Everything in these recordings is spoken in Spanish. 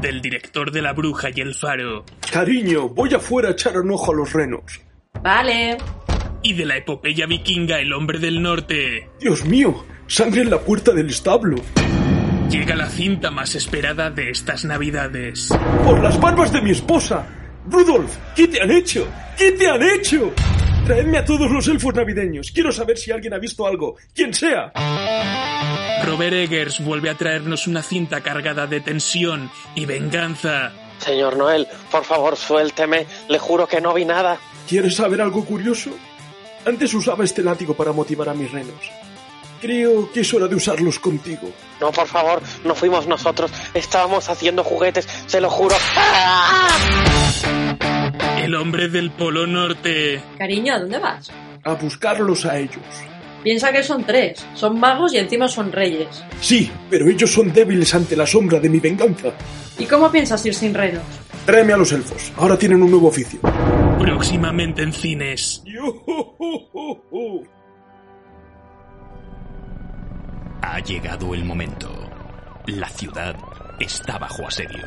del director de La Bruja y el Faro. Cariño, voy afuera a echar un ojo a los renos. Vale. Y de la epopeya vikinga El Hombre del Norte. Dios mío, sangre en la puerta del establo. Llega la cinta más esperada de estas navidades. Por las barbas de mi esposa. Rudolf, ¿qué te han hecho? ¿Qué te han hecho? Traedme a todos los elfos navideños. Quiero saber si alguien ha visto algo. Quien sea. Robert Eggers vuelve a traernos una cinta cargada de tensión y venganza. Señor Noel, por favor, suélteme. Le juro que no vi nada. ¿Quieres saber algo curioso? Antes usaba este látigo para motivar a mis renos. Creo que es hora de usarlos contigo. No, por favor, no fuimos nosotros. Estábamos haciendo juguetes, se lo juro. ¡Ah! El hombre del Polo Norte. Cariño, ¿a dónde vas? A buscarlos a ellos. Piensa que son tres. Son magos y encima son reyes. Sí, pero ellos son débiles ante la sombra de mi venganza. ¿Y cómo piensas ir sin renos? Tráeme a los elfos. Ahora tienen un nuevo oficio. Próximamente en cines. Ha llegado el momento. La ciudad está bajo asedio.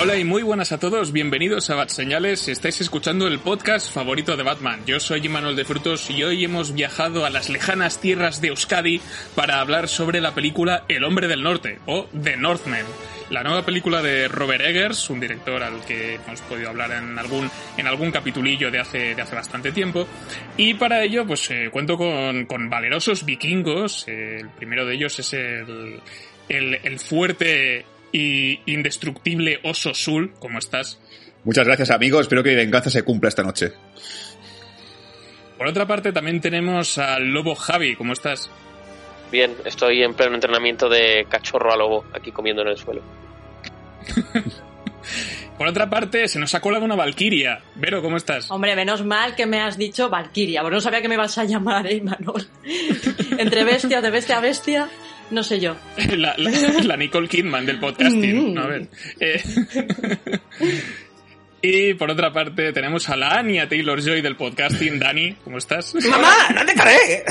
Hola y muy buenas a todos, bienvenidos a Bat Señales. Estáis escuchando el podcast favorito de Batman. Yo soy Imanol de Frutos y hoy hemos viajado a las lejanas tierras de Euskadi para hablar sobre la película El Hombre del Norte o The Northman. La nueva película de Robert Eggers, un director al que hemos podido hablar en algún, en algún capitulillo de hace, de hace bastante tiempo. Y para ello, pues eh, cuento con, con valerosos vikingos. Eh, el primero de ellos es el, el fuerte y indestructible Oso Sul, ¿cómo estás? Muchas gracias, amigo. Espero que mi venganza se cumpla esta noche. Por otra parte, también tenemos al Lobo Javi, ¿cómo estás? Bien, estoy en pleno entrenamiento de cachorro a lobo, aquí comiendo en el suelo. Por otra parte, se nos ha colado una Valquiria. Vero, ¿cómo estás? Hombre, menos mal que me has dicho Valkyria, porque no sabía que me ibas a llamar, ¿eh, Manol? Entre bestia, de bestia a bestia, no sé yo. La, la, la Nicole Kidman del podcasting. Mm. A ver. eh, y por otra parte, tenemos a la Anya Taylor Joy del podcasting. Dani, ¿cómo estás? ¡Mamá! ¡No te caré!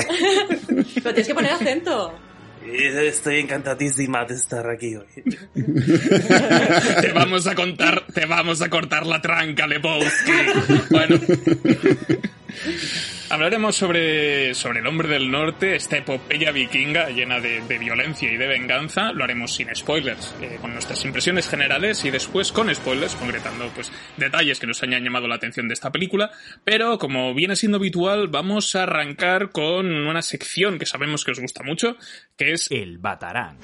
Pero tienes que poner acento. Estoy encantadísima de estar aquí hoy. te vamos a contar, te vamos a cortar la tranca, Lebowski. Bueno. Hablaremos sobre, sobre el hombre del norte, esta epopeya vikinga llena de, de violencia y de venganza. Lo haremos sin spoilers, eh, con nuestras impresiones generales y después con spoilers, concretando pues detalles que nos hayan llamado la atención de esta película. Pero como viene siendo habitual, vamos a arrancar con una sección que sabemos que os gusta mucho, que es El Batarán.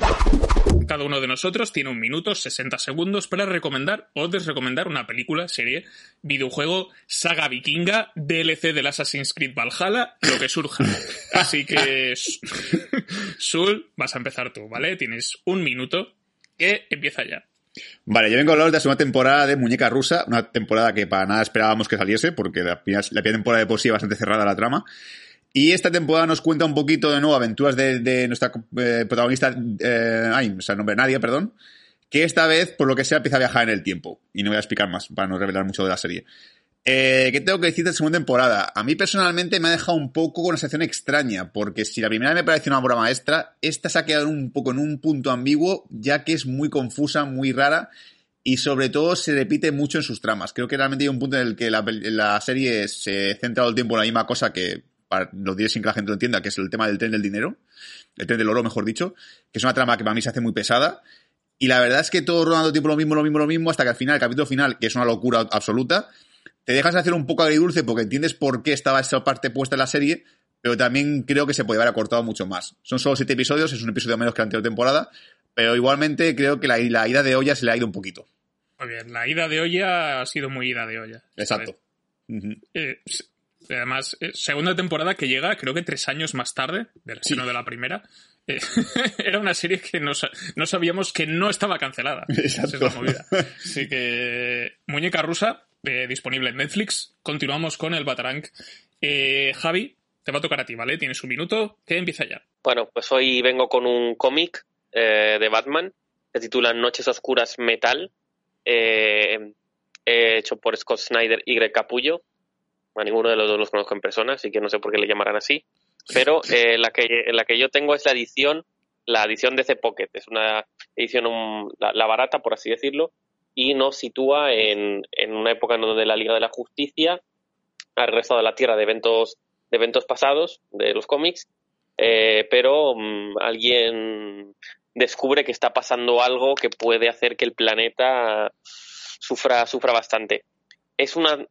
Cada uno de nosotros tiene un minuto, 60 segundos para recomendar o desrecomendar una película, serie, videojuego, saga vikinga, DLC del Assassin's Creed Valhalla, lo que surja. Así que, Sul, vas a empezar tú, ¿vale? Tienes un minuto que empieza ya. Vale, yo vengo a hablar de la segunda temporada de Muñeca Rusa, una temporada que para nada esperábamos que saliese, porque la primera, la primera temporada de por sí bastante cerrada la trama. Y esta temporada nos cuenta un poquito de nuevo aventuras de, nuestra eh, protagonista, eh, o sea, nombre Nadia, perdón, que esta vez, por lo que sea, empieza a viajar en el tiempo. Y no voy a explicar más, para no revelar mucho de la serie. Eh, ¿Qué tengo que decir de la segunda temporada? A mí personalmente me ha dejado un poco con una sensación extraña, porque si la primera me pareció una obra maestra, esta se ha quedado un poco en un punto ambiguo, ya que es muy confusa, muy rara, y sobre todo se repite mucho en sus tramas. Creo que realmente hay un punto en el que la, la serie se centra todo el tiempo en la misma cosa que, para, lo diré sin que la gente lo entienda, que es el tema del tren del dinero, el tren del oro, mejor dicho, que es una trama que para mí se hace muy pesada. Y la verdad es que todo rodando tiempo lo mismo, lo mismo, lo mismo, hasta que al final, el capítulo final, que es una locura absoluta, te dejas de hacer un poco agridulce porque entiendes por qué estaba esa parte puesta en la serie, pero también creo que se puede haber acortado mucho más. Son solo siete episodios, es un episodio menos que la anterior temporada, pero igualmente creo que la, la ida de olla se le ha ido un poquito. Muy bien, la ida de olla ha sido muy ida de olla. Exacto. Uh -huh. eh, Además, eh, segunda temporada que llega, creo que tres años más tarde, del Sí. seno de la primera. eh, era una serie que no, no sabíamos que no estaba cancelada. Exacto. Esa es la movida. Así que, Muñeca Rusa, eh, disponible en Netflix. Continuamos con el Batarang. Eh, Javi, te va a tocar a ti, ¿vale? Tienes un minuto, que empieza ya. Bueno, pues hoy vengo con un cómic eh, de Batman. Se titula Noches Oscuras Metal. eh, hecho por Scott Snyder y Greg Capullo. A ninguno de los dos los conozco en persona, así que no sé por qué le llamarán así. Pero eh, la, que, la que yo tengo es la edición, la edición de C Pocket. Es una edición, la, la barata, por así decirlo, y nos sitúa en, en una época en donde la Liga de la Justicia ha regresado a la Tierra de eventos, de eventos pasados de los cómics eh, pero mm, alguien descubre que está pasando algo que puede hacer que el planeta sufra, sufra bastante. Es una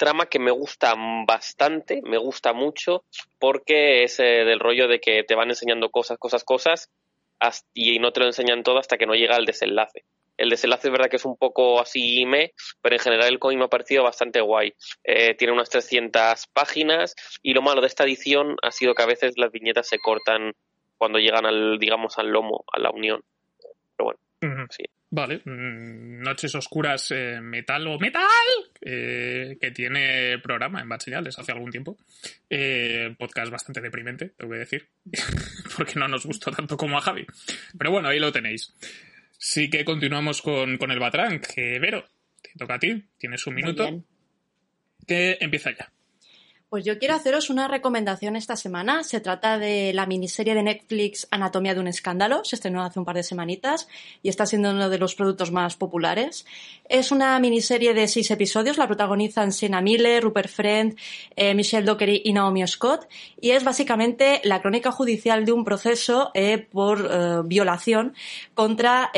trama que me gusta bastante, me gusta mucho, porque es eh, del rollo de que te van enseñando cosas, cosas, cosas, hasta- y no te lo enseñan todo hasta que no llega al desenlace. El desenlace es verdad que es un poco así me, pero en general el cómic me ha parecido bastante guay. Eh, tiene unas 300 páginas y lo malo de esta edición ha sido que a veces las viñetas se cortan cuando llegan al, digamos, al lomo, a la unión. Pero bueno, sí. Vale, mm, Noches Oscuras eh, Metal o Metal, eh, que tiene programa en Bad Señales hace algún tiempo. Eh, podcast bastante deprimente, te voy a decir, porque no nos gustó tanto como a Javi. Pero bueno, ahí lo tenéis. Sí que continuamos con, con el Batrán, que Vero, te toca a ti, tienes un minuto, que empieza ya. Pues yo quiero haceros una recomendación esta semana. Se trata de la miniserie de Netflix Anatomía de un escándalo. Se estrenó hace un par de semanitas y está siendo uno de los productos más populares. Es una miniserie de seis episodios. La protagonizan Sienna Miller, Rupert Friend, eh, Michelle Dockery y Naomi Scott. Y es básicamente la crónica judicial de un proceso eh, por eh, violación contra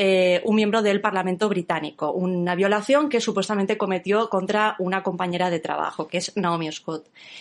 un miembro del Parlamento británico. Una violación que supuestamente cometió contra una compañera de trabajo, que es Naomi Scott.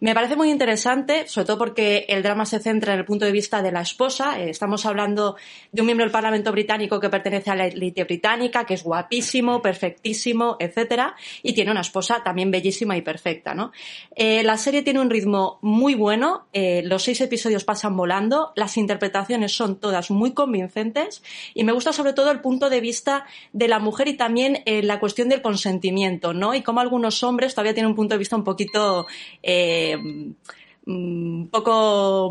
Me parece muy interesante, sobre todo porque el drama se centra en el punto de vista de la esposa. Eh, estamos hablando de un miembro del Parlamento británico que pertenece a la élite británica, que es guapísimo, perfectísimo, etcétera, y tiene una esposa también bellísima y perfecta, ¿no? Eh, la serie tiene un ritmo muy bueno, eh, los seis episodios pasan volando, las interpretaciones son todas muy convincentes y me gusta sobre todo el punto de vista de la mujer y también la cuestión del consentimiento, ¿no? Y cómo algunos hombres todavía tienen un punto de vista un poquito un poco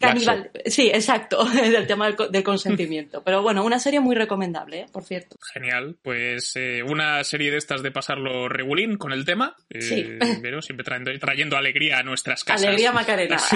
caníbal. Sí, exacto, del tema del, co- del consentimiento. Pero bueno, una serie muy recomendable, ¿eh? por cierto. Genial, pues eh, una serie de estas de pasarlo regulín con el tema, eh, Sí. Vero, siempre trayendo, trayendo alegría a nuestras casas. Alegría Macarena.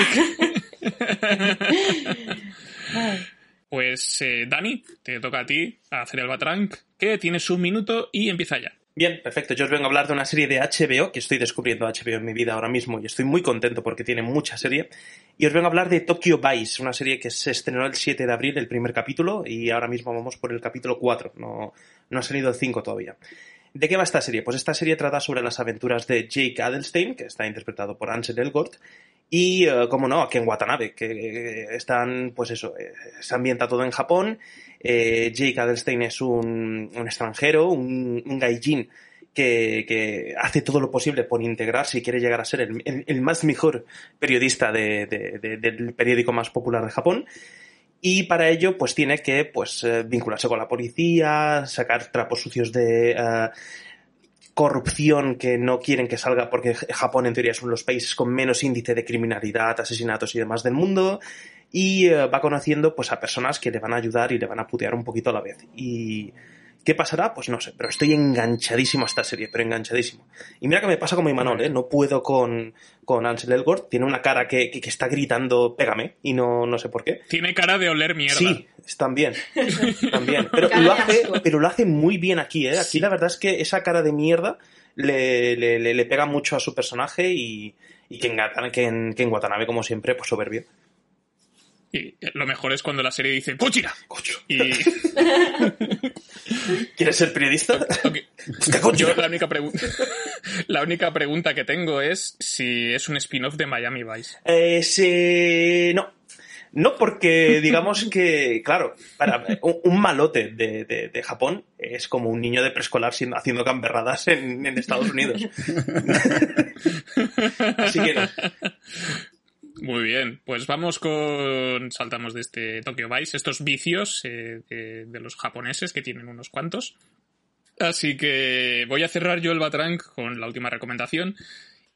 Pues Dani, te toca a ti hacer el Batrank, que tienes un minuto y empieza ya. Bien, perfecto. Yo os vengo a hablar de una serie de HBO, que estoy descubriendo HBO en mi vida ahora mismo y estoy muy contento porque tiene mucha serie. Y os vengo a hablar de Tokyo Vice, una serie que se estrenó el 7 de abril, el primer capítulo, y ahora mismo vamos por el capítulo 4. No, no ha salido el 5 todavía. ¿De qué va esta serie? Pues esta serie trata sobre las aventuras de Jake Adelstein, que está interpretado por Ansel Elgort, y, eh, como no, a Ken Watanabe, que eh, están, pues eso, eh, se ambienta todo en Japón. Eh, Jake Adelstein es un, extranjero, un, un gaijin que, hace todo lo posible por integrarse y quiere llegar a ser el, más mejor periodista de- de- de- del periódico más popular de Japón. Y para ello, pues tiene que pues, eh, vincularse con la policía, sacar trapos sucios de eh, corrupción que no quieren que salga porque Japón en teoría es uno de los países con menos índice de criminalidad, asesinatos y demás del mundo. Y eh, va conociendo pues a personas que le van a ayudar y le van a putear un poquito a la vez. Y ¿Qué pasará? Pues no sé, pero estoy enganchadísimo a esta serie, pero enganchadísimo. Y mira que me pasa como Imanol, ¿eh? No puedo con, con Ansel Elgort, tiene una cara que, que, que está gritando, pégame, y no, no sé por qué. Tiene cara de oler mierda. Sí, también, también. Pero lo, hace, pero lo hace muy bien aquí, ¿eh? Aquí la verdad es que esa cara de mierda le, le, le- le pega mucho a su personaje y, y que, en, que, en, que en Watanabe, como siempre, pues soberbio. Y lo mejor es cuando la serie dice ¡Cochira! Coño. Y ¿Quieres ser periodista? ok, Hostia, coño. yo la única pregunta la única pregunta que tengo es si es un spin-off de Miami Vice. Eh, se- No. No porque digamos que, claro, para un, un malote de, de- de Japón es como un niño de preescolar haciendo gamberradas en, en Estados Unidos. Así que no. Muy bien, pues vamos con. Saltamos de este Tokyo Vice, estos vicios eh, de, los japoneses que tienen unos cuantos. Así que voy a cerrar yo el Batrank con la última recomendación.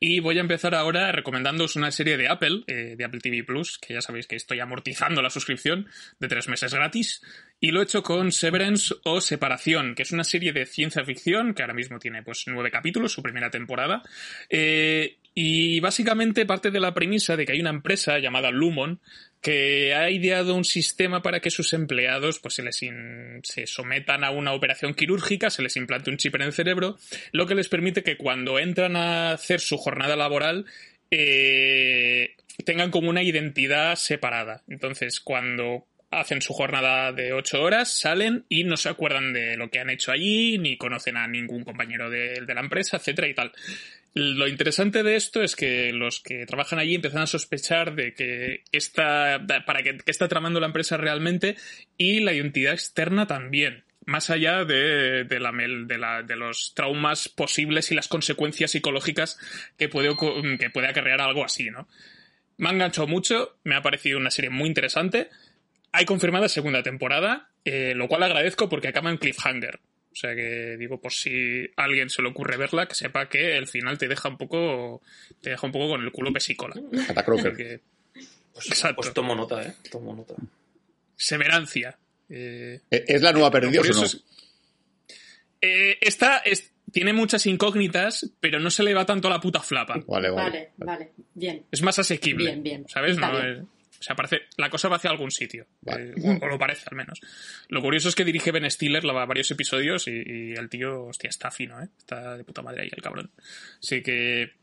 Y voy a empezar ahora recomendándoos una serie de Apple, eh, de Apple TV Plus, que ya sabéis que estoy amortizando la suscripción de tres meses gratis. Y lo he hecho con Severance o Separación, que es una serie de ciencia ficción que ahora mismo tiene pues nueve capítulos, su primera temporada. Eh, y básicamente parte de la premisa de que hay una empresa llamada Lumon que ha ideado un sistema para que sus empleados pues se les se sometan a una operación quirúrgica, se les implante un chip en el cerebro, lo que les permite que cuando entran a hacer su jornada laboral eh, tengan como una identidad separada. Entonces, cuando hacen su jornada de ocho horas, salen y no se acuerdan de lo que han hecho allí, ni conocen a ningún compañero de, de la empresa, etcétera y tal. Lo interesante de esto es que los que trabajan allí empiezan a sospechar de que está, para que, está tramando la empresa realmente y la identidad externa también. Más allá de, de, la, de, los traumas posibles y las consecuencias psicológicas que puede, que puede acarrear algo así, ¿no? Me ha enganchado mucho, me ha parecido una serie muy interesante. Hay confirmada segunda temporada, eh, lo cual agradezco porque acaba en cliffhanger. O sea que digo, por si a alguien se le ocurre verla, que sepa que el final te deja un poco, te deja un poco con el culo pesicola. Porque- Pues, Exacto. pues tomo nota, ¿eh? Tomo nota. Severancia. Eh, ¿E- ¿Es la nueva Perdidos o no? es- eh, esta es- tiene muchas incógnitas, pero no se le va tanto a la puta flapa. Vale, vale. Vale, vale, bien. Es más asequible. Bien, bien. ¿Sabes? Está No bien. es- o sea, parece, la cosa va hacia algún sitio. Vale. Eh, o, o lo parece, al menos. Lo curioso es que dirige Ben Stiller la- varios episodios y, y el tío, hostia, está fino, ¿eh? Está de puta madre ahí el cabrón. Así que.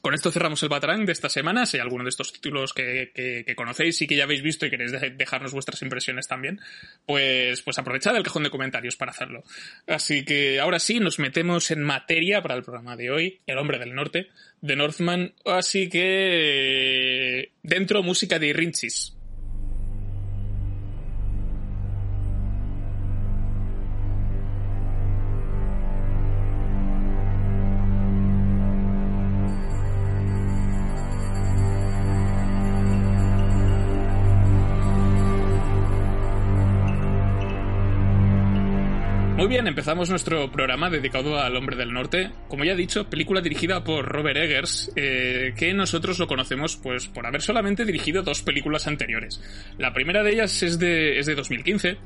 Con esto cerramos el Batarang de esta semana. Si hay alguno de estos títulos que, conocéis y que ya habéis visto y queréis de- dejarnos vuestras impresiones también, pues, pues aprovechad el cajón de comentarios para hacerlo. Así que ahora sí, nos metemos en materia para el programa de hoy, El hombre del norte, de Northman. Así que dentro música de Rinchis. Bien, empezamos nuestro programa dedicado al Hombre del Norte. Como ya he dicho, película dirigida por Robert Eggers, eh, que nosotros lo conocemos pues por haber solamente dirigido dos películas anteriores. La primera de ellas es de, es de 2015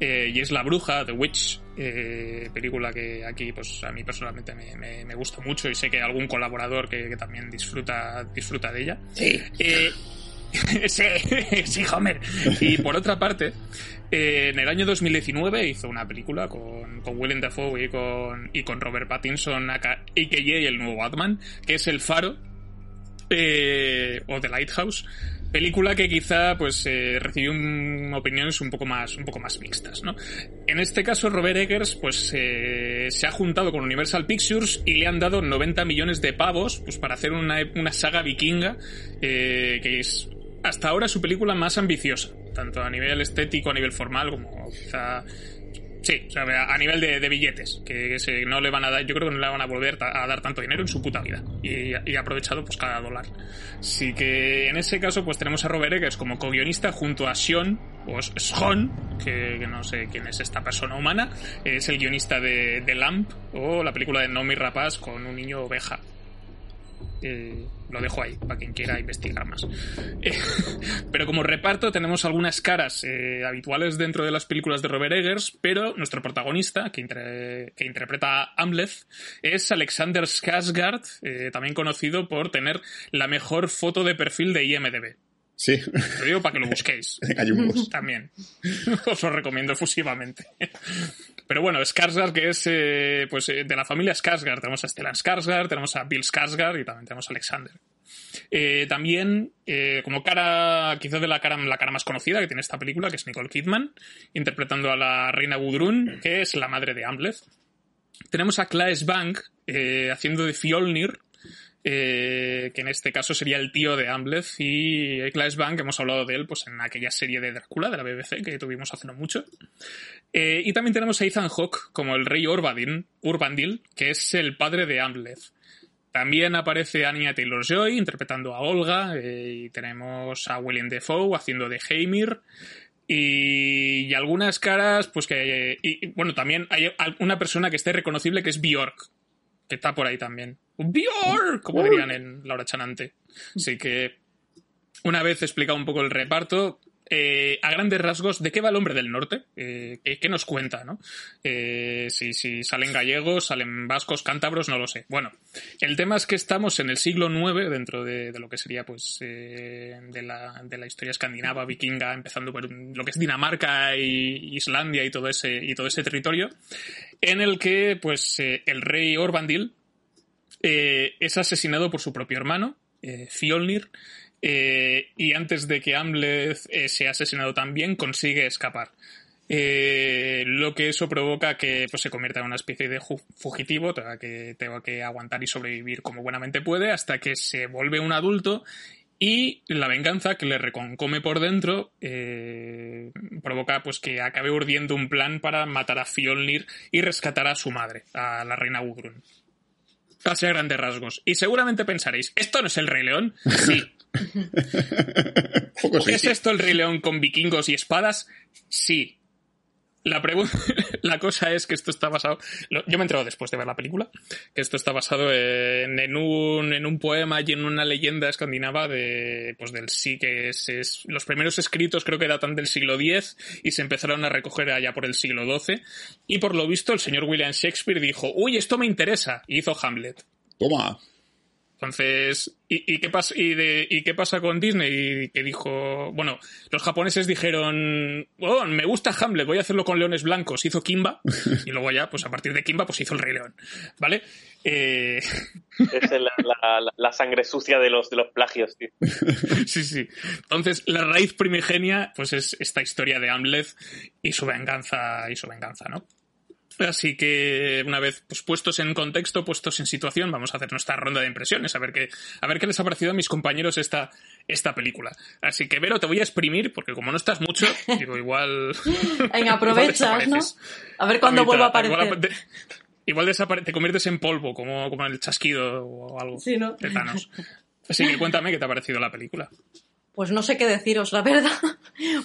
eh, y es La Bruja, The Witch, eh, película que aquí pues a mí personalmente me, me- me gusta mucho y sé que hay algún colaborador que, que también disfruta, disfruta de ella. Sí. Sí, sí, Homer. Y por otra parte, eh, en el año 2019 hizo una película con, con Willem Dafoe y con, y con Robert Pattinson, aka el nuevo Batman, que es El Faro, eh, o The Lighthouse. Película que quizá pues eh, recibió opiniones un poco más un poco más mixtas, ¿no? En este caso Robert Eggers pues eh, se ha juntado con Universal Pictures y le han dado 90 millones de pavos pues para hacer una, una saga vikinga que es hasta ahora su película más ambiciosa, tanto a nivel estético, a nivel formal como quizá Sí, o sea, a nivel de, billetes, que no le van a dar, yo creo que no le van a volver a dar tanto dinero en su puta vida. Y, y ha aprovechado pues cada dólar. Así que en ese caso pues tenemos a Robert Eggers como co-guionista junto a Sean, o S- Sean, que, no sé quién es esta persona humana, es el guionista de, de Lamp o la película de Nomi Rapaz con un niño oveja. Eh, lo dejo ahí para quien quiera investigar más. Eh, pero como reparto tenemos algunas caras eh, habituales dentro de las películas de Robert Eggers, pero nuestro protagonista, que, interpreta a Amleth, es Alexander Skarsgård, también conocido por tener la mejor foto de perfil de IMDb. Sí. Lo digo para que lo busquéis. También. Os lo recomiendo efusivamente. Pero bueno, Skarsgård, que es eh, pues eh, de la familia Skarsgård. Tenemos a Stellan Skarsgård, tenemos a Bill Skarsgård y también tenemos a Alexander. Eh, también, como cara, quizás de la cara, la cara más conocida que tiene esta película, que es Nicole Kidman, interpretando a la reina Gudrun, que es la madre de Amleth. Tenemos a Claes Bank haciendo de Fjolnir, eh, que en este caso sería el tío de Amleth y Claes Bank, hemos hablado de él pues en aquella serie de Drácula de la BBC que tuvimos hace no mucho. Eh, y también tenemos a Ethan Hawke como el rey Urbadin, Urbandil, que es el padre de Amleth. también aparece Anya Taylor-Joy interpretando a Olga eh, y tenemos a William Defoe haciendo de Heimir y, algunas caras, pues que... Y, bueno, también hay una persona que esté reconocible que es Bjork, que está por ahí también. ¡Bjork! Como dirían en Laura Chanante. Así que, una vez explicado un poco el reparto, eh, a grandes rasgos, ¿de qué va el hombre del norte? Eh, ¿qué, nos cuenta, no? Eh, si, salen gallegos, salen vascos, cántabros, no lo sé. Bueno, el tema es que estamos en el siglo IX, dentro de, lo que sería, pues, de la, historia escandinava, vikinga, empezando por lo que es Dinamarca y Islandia y todo ese, y todo ese territorio, en el que, pues, el rey Orbandil es asesinado por su propio hermano, Fjolnir, eh, y antes de que Amleth eh, sea asesinado también, consigue escapar. Eh, lo que eso provoca que pues, se convierta en una especie de fugitivo, tenga que, tenga que aguantar y sobrevivir como buenamente puede, hasta que se vuelve un adulto y la venganza que le reconcome por dentro provoca pues que acabe urdiendo un plan para matar a Fjolnir y rescatar a su madre, a la reina Gudrun. Casi a grandes rasgos. Y seguramente pensaréis, ¿esto no es el Rey León? Sí, ¿Es esto el Rey León con vikingos y espadas? Sí. La, la cosa es que esto está basado. Yo me he enterado después de ver la película. Que esto está basado en, un, en un poema y en una leyenda escandinava de, pues del sí, que es, Los primeros escritos creo que datan del siglo X y se empezaron a recoger allá por el siglo XII. Y por lo visto, el señor William Shakespeare dijo: Uy, esto me interesa. Y hizo Hamlet. Toma. Entonces, ¿y, qué pasa, y, de, ¿y qué pasa con Disney? Que dijo, bueno, los japoneses dijeron, oh, me gusta Hamlet, voy a hacerlo con leones blancos. Hizo Kimba, y luego ya, pues a partir de Kimba, pues hizo el Rey León. ¿Vale? Eh... Es la, sangre sucia de los, de los plagios, tío. sí, sí. Entonces, la raíz primigenia, pues es esta historia de Hamlet y su venganza, y su venganza, ¿no? Así que una vez pues, puestos en contexto, puestos en situación, vamos a hacer nuestra ronda de impresiones, a ver qué, a ver qué les ha parecido a mis compañeros esta, esta película. Así que, Vero, te voy a exprimir, porque como no estás mucho, digo, igual. Venga, aprovechas, ¿no? A ver cuándo vuelvo a aparecer. Igual, te conviertes en polvo, como, como el chasquido o algo. Sí, ¿no? De Thanos. Así que cuéntame qué te ha parecido la película. Pues no sé qué deciros, la verdad,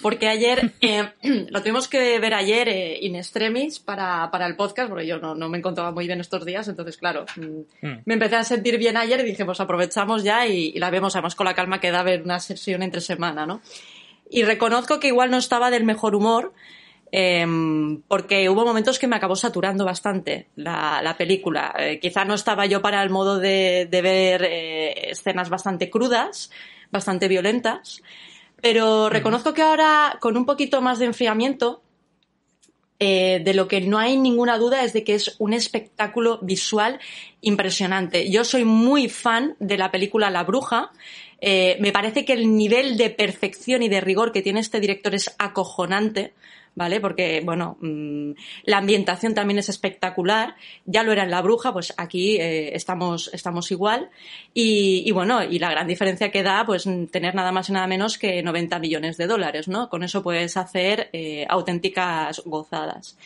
porque ayer eh, lo tuvimos que ver ayer eh, in extremis para, para, el podcast, porque yo no, no, me encontraba muy bien estos días, entonces claro, mm, mm. me empecé a sentir bien ayer y dije, pues aprovechamos ya y, la vemos además con la calma que da ver una sesión entre semana, ¿no? Y reconozco que igual no estaba del mejor humor, em, porque hubo momentos que me acabó saturando bastante la, la película. Eh, quizá no estaba yo para el modo de, de ver escenas bastante crudas, bastante violentas. Pero reconozco que ahora, con un poquito más de enfriamiento, eh, de lo que no hay ninguna duda es de que es un espectáculo visual impresionante. Yo soy muy fan de la película La Bruja. Eh, me parece que el nivel de perfección y de rigor que tiene este director es acojonante. ¿vale? Porque, bueno, mm, la ambientación también es espectacular. Ya lo era en La Bruja, pues aquí eh, estamos, estamos igual. Y, bueno, y la gran diferencia que da, pues tener nada más y nada menos que 90 millones de dólares, ¿no? Con eso puedes hacer eh, auténticas gozadas.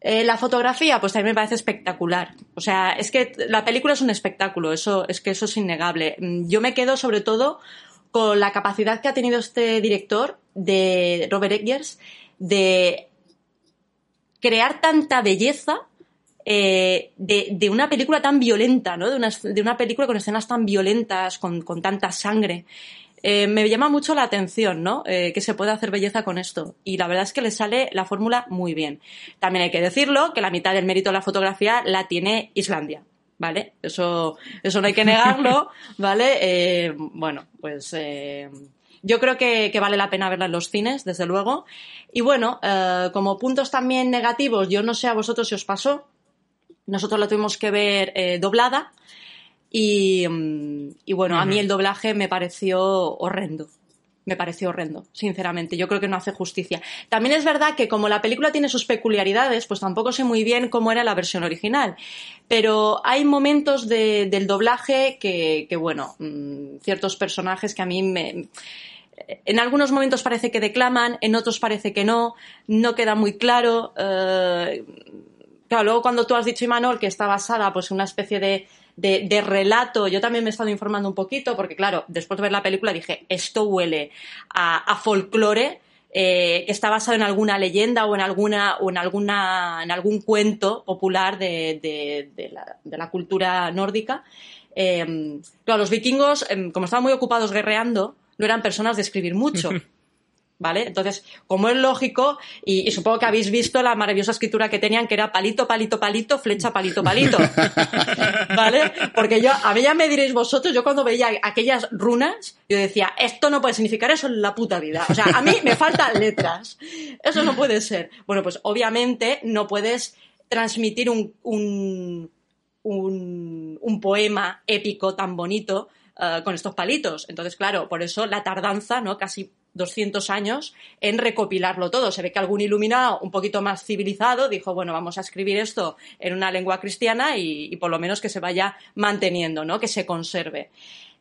Eh, la fotografía, pues también me parece espectacular. O sea, es que la película es un espectáculo, eso, es que eso es innegable. Mm, yo me quedo sobre todo con la capacidad que ha tenido este director de Robert Eggers de crear tanta belleza eh, de, una película tan violenta, ¿no? De una, de una película con escenas tan violentas, con, tanta sangre. Eh, me llama mucho la atención, ¿no? Eh, que se puede hacer belleza con esto. Y la verdad es que le sale la fórmula muy bien. También hay que decirlo que la mitad del mérito de la fotografía la tiene Islandia. ¿Vale? Eso, eso no hay que negarlo, ¿vale? bueno, pues yo creo que, vale la pena verla en los cines, desde luego. Y bueno, eh, como puntos también negativos, yo no sé a vosotros si os pasó. Nosotros la tuvimos que ver eh, doblada. Y, mm, bueno, a mí el doblaje me pareció horrendo me pareció horrendo, sinceramente. Yo creo que no hace justicia. También es verdad que como la película tiene sus peculiaridades, pues tampoco sé muy bien cómo era la versión original. Pero hay momentos del doblaje que, bueno, mm, ciertos personajes que a mí me en algunos momentos parece que declaman, en otros parece que no, no queda muy claro. Eh, claro, luego cuando tú has dicho, Imanol, que está basada pues, en una especie de, de, relato. Yo también me he estado informando un poquito, porque claro, después de ver la película dije, esto huele a, folclore eh, está basado en alguna leyenda o en alguna o en alguna en algún cuento popular de, de, la, cultura nórdica. Eh, claro, los vikingos, eh, como estaban muy ocupados guerreando, no eran personas de escribir mucho. ¿Vale? Entonces, como es lógico, y, y, supongo que habéis visto la maravillosa escritura que tenían, que era palito, palito, palito, flecha, palito, palito. ¿Vale? Porque yo, a mí ya me diréis vosotros, yo cuando veía aquellas runas, yo decía, esto no puede significar eso en la puta vida. O sea, a mí me faltan letras. Eso no puede ser. Bueno, pues obviamente no puedes transmitir un, un, un, un poema épico tan bonito uh, con estos palitos. Entonces, claro, por eso la tardanza, ¿no? Casi 200 años en recopilarlo todo. Se ve que algún iluminado un poquito más civilizado dijo, bueno, vamos a escribir esto en una lengua cristiana y, por lo menos que se vaya manteniendo, ¿no? Que se conserve.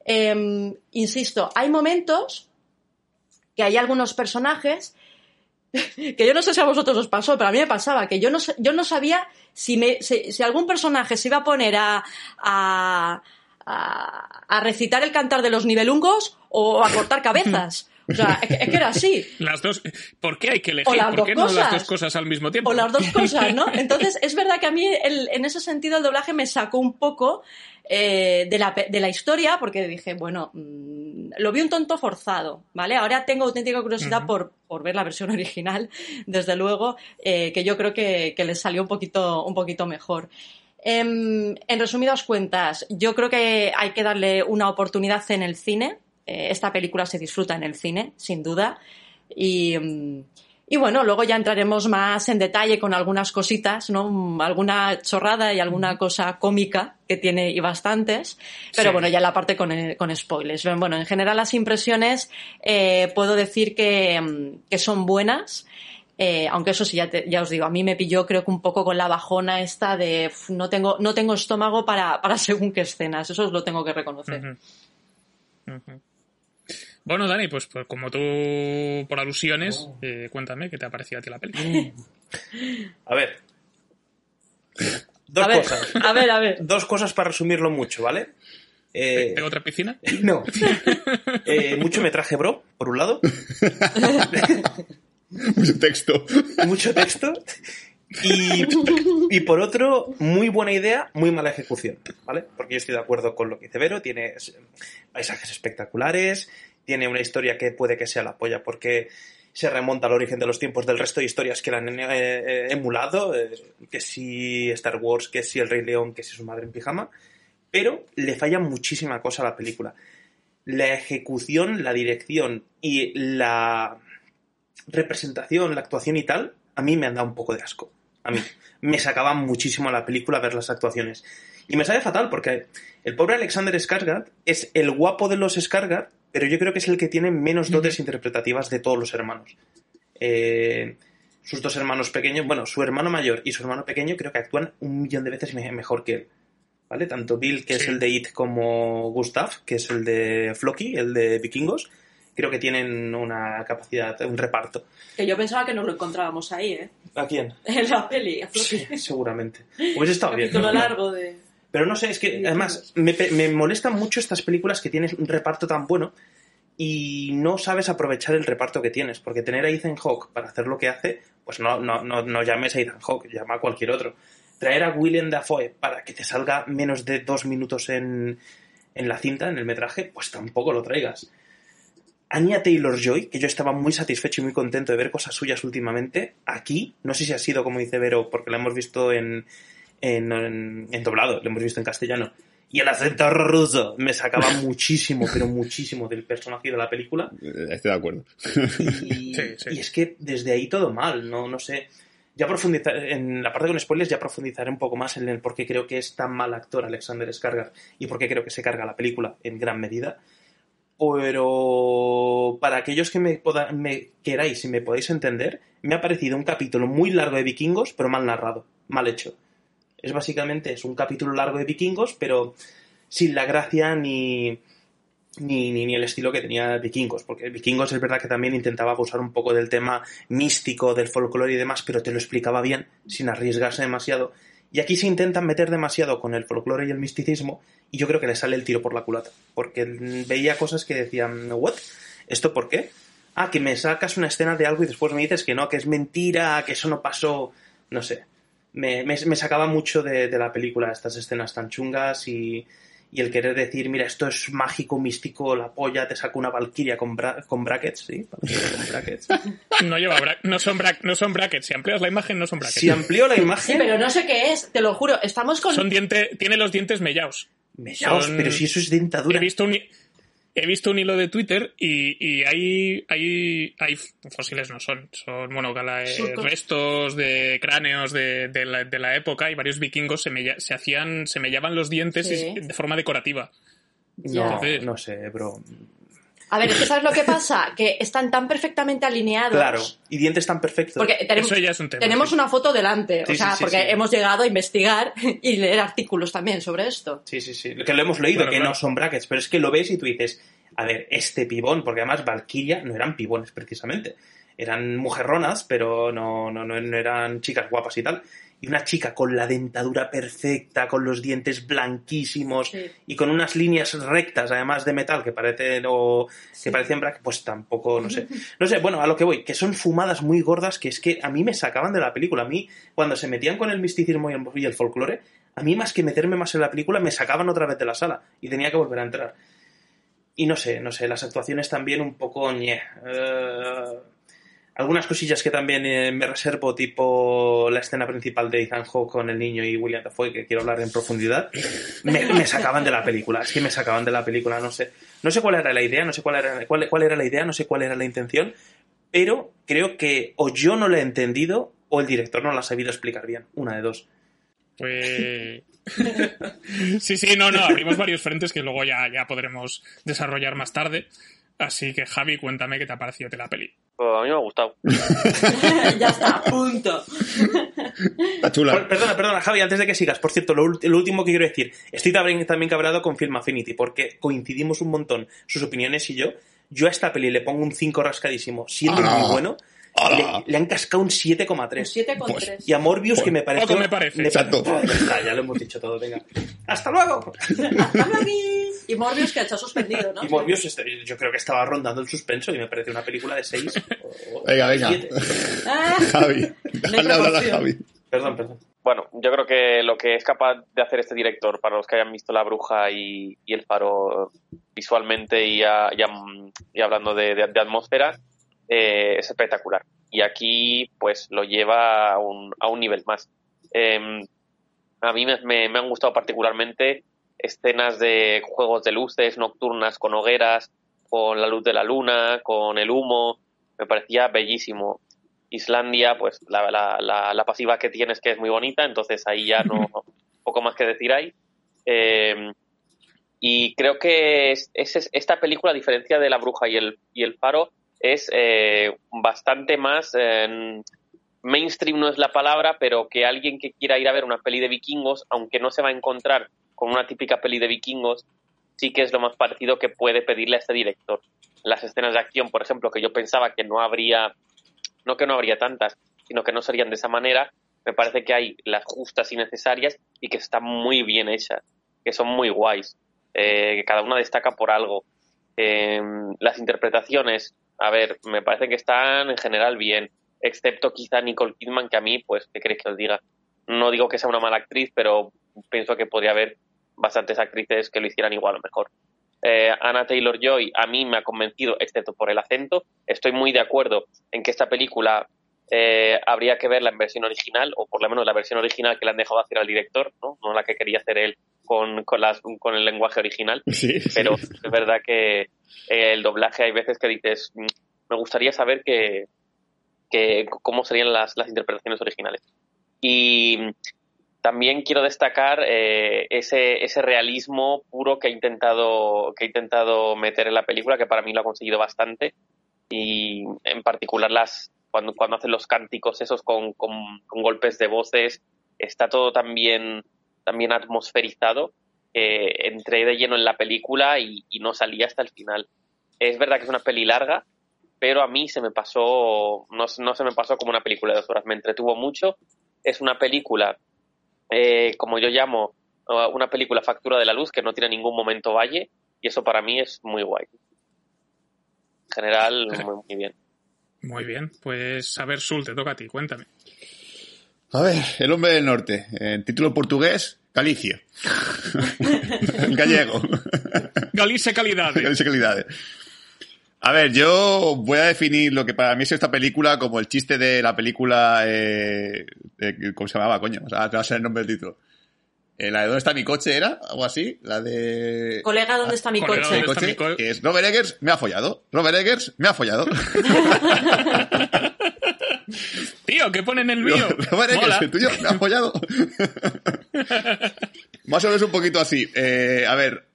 Eh, insisto, hay momentos que hay algunos personajes que yo no sé si a vosotros os pasó, pero a mí me pasaba que yo no, yo no sabía si, me, si algún personaje se iba a poner a, a, a, a recitar el cantar de los nivelungos o a cortar cabezas. O sea, es que, es que, era así. Las dos. ¿Por qué hay que elegir? ¿Por qué no las dos cosas al mismo tiempo? O las dos cosas, ¿no? Entonces, es verdad que a mí, el, en ese sentido, el doblaje me sacó un poco eh, de, la, de la historia, porque dije, bueno, mmm, lo vi un tonto forzado, ¿vale? Ahora tengo auténtica curiosidad uh -huh. por, por ver la versión original, desde luego, eh, que yo creo que, que les salió un poquito, un poquito mejor. En, en resumidas cuentas, yo creo que hay que darle una oportunidad en el cine esta película se disfruta en el cine, sin duda. Y, y, bueno, luego ya entraremos más en detalle con algunas cositas, ¿no? Alguna chorrada y alguna cosa cómica que tiene y bastantes. Pero sí. bueno, ya la parte con, eh, con, spoilers. Bueno, en general las impresiones eh, puedo decir que, que son buenas. Eh, aunque eso sí, ya, te, ya, os digo, a mí me pilló creo que un poco con la bajona esta de no, tengo, no tengo estómago para, para según qué escenas, eso os lo tengo que reconocer. Uh -huh. Uh -huh. Bueno, Dani, pues, pues, como tú, por alusiones, oh. eh, cuéntame qué te ha parecido a ti la película. A ver. Dos a ver, cosas. A ver, a ver. Dos cosas para resumirlo mucho, ¿vale? Eh, ¿Tengo otra piscina? No. eh, mucho metraje, bro, por un lado. mucho texto. Mucho texto. Y, y, por otro, muy buena idea, muy mala ejecución, ¿vale? Porque yo estoy de acuerdo con lo que dice Vero, tiene paisajes espectaculares, tiene una historia que puede que sea la polla porque se remonta al origen de los tiempos del resto de historias que la han eh, eh, emulado, eh, que si Star Wars, que si El Rey León, que si su madre en pijama, pero le falla muchísima cosa a la película. La ejecución, la dirección y la representación, la actuación y tal, a mí me han dado un poco de asco. A mí me sacaba muchísimo la película ver las actuaciones. Y me sabe fatal porque el pobre Alexander Skarsgård es el guapo de los Skarsgård pero yo creo que es el que tiene menos dotes uh -huh. interpretativas de todos los hermanos. Eh, sus dos hermanos pequeños, bueno, su hermano mayor y su hermano pequeño creo que actúan un millón de veces mejor que él. ¿Vale? Tanto Bill, que sí. es el de It, como Gustav, que es el de Floki, el de Vikingos, creo que tienen una capacidad, un reparto. Que yo pensaba que nos lo encontrábamos ahí, ¿eh? ¿A quién? En la peli, a Floki. Sí, seguramente. Pues está bien. Largo de... Pero no sé, es que además me, me, molestan mucho estas películas que tienen un reparto tan bueno y no sabes aprovechar el reparto que tienes, porque tener a Ethan Hawke para hacer lo que hace, pues no, no, no, no llames a Ethan Hawke, llama a cualquier otro. Traer a William Dafoe para que te salga menos de dos minutos en, en la cinta, en el metraje, pues tampoco lo traigas. Anya Taylor Joy, que yo estaba muy satisfecho y muy contento de ver cosas suyas últimamente, aquí, no sé si ha sido como dice Vero, porque la hemos visto en, en, en, en doblado, lo hemos visto en castellano. Y el acento ruso me sacaba muchísimo, pero muchísimo del personaje de la película. Estoy de acuerdo. Y, sí, sí. y, es que desde ahí todo mal, no, no sé. Ya profundizar, en la parte con spoilers ya profundizaré un poco más en el por qué creo que es tan mal actor Alexander Skarsgård y por qué creo que se carga la película en gran medida. Pero para aquellos que me, poda, me queráis y me podáis entender, me ha parecido un capítulo muy largo de vikingos, pero mal narrado, mal hecho es básicamente es un capítulo largo de vikingos, pero sin la gracia ni, ni, ni, ni, el estilo que tenía vikingos, porque vikingos es verdad que también intentaba abusar un poco del tema místico, del folclore y demás, pero te lo explicaba bien, sin arriesgarse demasiado. Y aquí se intentan meter demasiado con el folclore y el misticismo y yo creo que le sale el tiro por la culata. Porque veía cosas que decían, ¿what? ¿Esto por qué? Ah, que me sacas una escena de algo y después me dices que no, que es mentira, que eso no pasó. No sé. Me, me, me sacaba mucho de, de la película estas escenas tan chungas y, y el querer decir, mira, esto es mágico, místico, la polla, te saco una valquiria con, bra con brackets, ¿sí? Con brackets. No lleva bra no son, bra no son brackets. Si amplias la imagen, no son brackets. Si amplío la imagen... Sí, pero no sé qué es, te lo juro. Estamos con... Son diente... Tiene los dientes mellaos. Mellaos, son... pero si eso es dentadura. He visto un he visto un hilo de Twitter y, y hay, hay, hay, fósiles no son, son bueno, eh, restos de cráneos de, de, la, de, la, época y varios vikingos se, me, se hacían, se mellaban los dientes Sí. de forma decorativa. No, Entonces- no sé, bro. A ver, es que ¿sabes lo que pasa? Que están tan perfectamente alineados. Claro, y dientes tan perfectos. Porque tenemos, Eso ya es un tema. tenemos sí. una foto delante, Sí, o sea, sí, sí, porque sí. hemos llegado a investigar y leer artículos también sobre esto. Sí, sí, sí. Que lo hemos leído, Claro, que claro. no son brackets, pero es que lo ves y tú dices, a ver, este pibón, porque además Valkyria no eran pibones precisamente. Eran mujerronas, pero no, no, no, no eran chicas guapas y tal. Y una chica con la dentadura perfecta, con los dientes blanquísimos Sí. y con unas líneas rectas, además de metal, que parecen, o, que parecían brackets, pues tampoco, no sé. No sé, bueno, a lo que voy, que son fumadas muy gordas que es que a mí me sacaban de la película. A mí, cuando se metían con el misticismo y el, y el folclore, a mí más que meterme más en la película, me sacaban otra vez de la sala y tenía que volver a entrar. Y no sé, no sé, las actuaciones también un poco ñe. Eh, algunas cosillas que también eh, me reservo, tipo la escena principal de Ethan Hawke con el niño y William Dafoe, que quiero hablar en profundidad, me, me sacaban de la película. Es que me sacaban de la película, no sé. No sé cuál era la idea, no sé cuál era, cuál, cuál era la idea, no sé cuál era la intención, pero creo que o yo no la he entendido o el director no la ha sabido explicar bien. Una de dos. Pues... sí, sí, no, no, abrimos varios frentes que luego ya, ya podremos desarrollar más tarde. Así que, Javi, cuéntame qué te ha parecido de la peli. Pues a mí me ha gustado. ya está, punto. Está chula. Por- Perdona, perdona, Javi, antes de que sigas, por cierto, lo, último que quiero decir, estoy también, también cabreado con Film Affinity, porque coincidimos un montón sus opiniones y yo. Yo a esta peli le pongo un 5 rascadísimo, siendo ¡Hala! muy bueno, le, le han cascado un Un 7,3. 7,3. Y a Morbius, que me parece. poco me parece. Exacto. ya está, ya lo hemos dicho todo, venga. ¡Hasta luego! Hasta luego. Y Morbius que ha hecho suspendido, ¿no? Y Morbius, este, yo creo que estaba rondando el suspenso y me parece una película de 6. Venga, venga. Ah, Javi. Déjale hablar a Javi. Perdón, perdón. Bueno, yo creo que lo que es capaz de hacer este director, para los que hayan visto La Bruja y, y El Faro visualmente y, a- y a- y hablando de, de- de atmósfera, eh, es espectacular. Y aquí, pues, lo lleva a un, a un nivel más. Eh, a mí me, me- me han gustado particularmente escenas de juegos de luces nocturnas con hogueras, con la luz de la luna, con el humo. Me parecía bellísimo. Islandia, pues la, la, la, la pasiva que tienes que es muy bonita, entonces ahí ya no poco más que decir hay. Eh, y creo que es, es- esta película, a diferencia de La Bruja y el, y el Faro, es eh, bastante más eh, mainstream, no es la palabra, pero que alguien que quiera ir a ver una peli de vikingos, aunque no se va a encontrar con una típica peli de vikingos, sí que es lo más parecido que puede pedirle a este director. Las escenas de acción, por ejemplo, que yo pensaba que no habría, no que no habría tantas, sino que no serían de esa manera, me parece que hay las justas y necesarias y que están muy bien hechas, que son muy guays, eh, que cada una destaca por algo. Eh, las interpretaciones, a ver, me parece que están en general bien, excepto quizá Nicole Kidman, que a mí, pues, ¿qué queréis que os diga? No digo que sea una mala actriz, pero pienso que podría haber bastantes actrices que lo hicieran igual o mejor. Eh, Anna Taylor Joy a mí me ha convencido, excepto por el acento. Estoy muy de acuerdo en que esta película eh, habría que verla en versión original, o por lo menos la versión original que le han dejado hacer al director, no, no la que quería hacer él con, con, las, con el lenguaje original. Sí. Pero es verdad que eh, el doblaje hay veces que dices, "Mm, me gustaría saber que, que cómo serían las, las interpretaciones originales. Y también quiero destacar eh, ese, ese realismo puro que ha intentado que ha intentado meter en la película, que para mí lo ha conseguido bastante. Y en particular las cuando, cuando hacen los cánticos esos con, con, con golpes de voces, está todo también, también atmosferizado. Eh, entré de lleno en la película y, y no salí hasta el final. Es verdad que es una peli larga, pero a mí se me pasó, no, no se me pasó como una película de dos horas, me entretuvo mucho. Es una película eh, como yo llamo, una película factura de la luz que no tiene ningún momento valle y eso para mí es muy guay. En general, muy, muy bien. Muy bien, pues a ver, Sul, te toca a ti, cuéntame. A ver, El hombre del norte. En título portugués, Galicia. en gallego. Galicia Calidades. Galicia Calidades. A ver, yo voy a definir lo que para mí es esta película como el chiste de la película. Eh, de- ¿Cómo se llamaba, coño? O sea, te va a ser el nombre del título. Eh, la de ¿Dónde está mi coche era? Algo así. La de. Colega, ¿dónde está mi Colega, coche? Mi ¿dónde está coche, mi co- que es Robert Eggers me ha follado. Robert Eggers me ha follado. Tío, ¿qué ponen en el mío? Mola. el tuyo me ha follado. Más o menos un poquito así. Eh, a ver,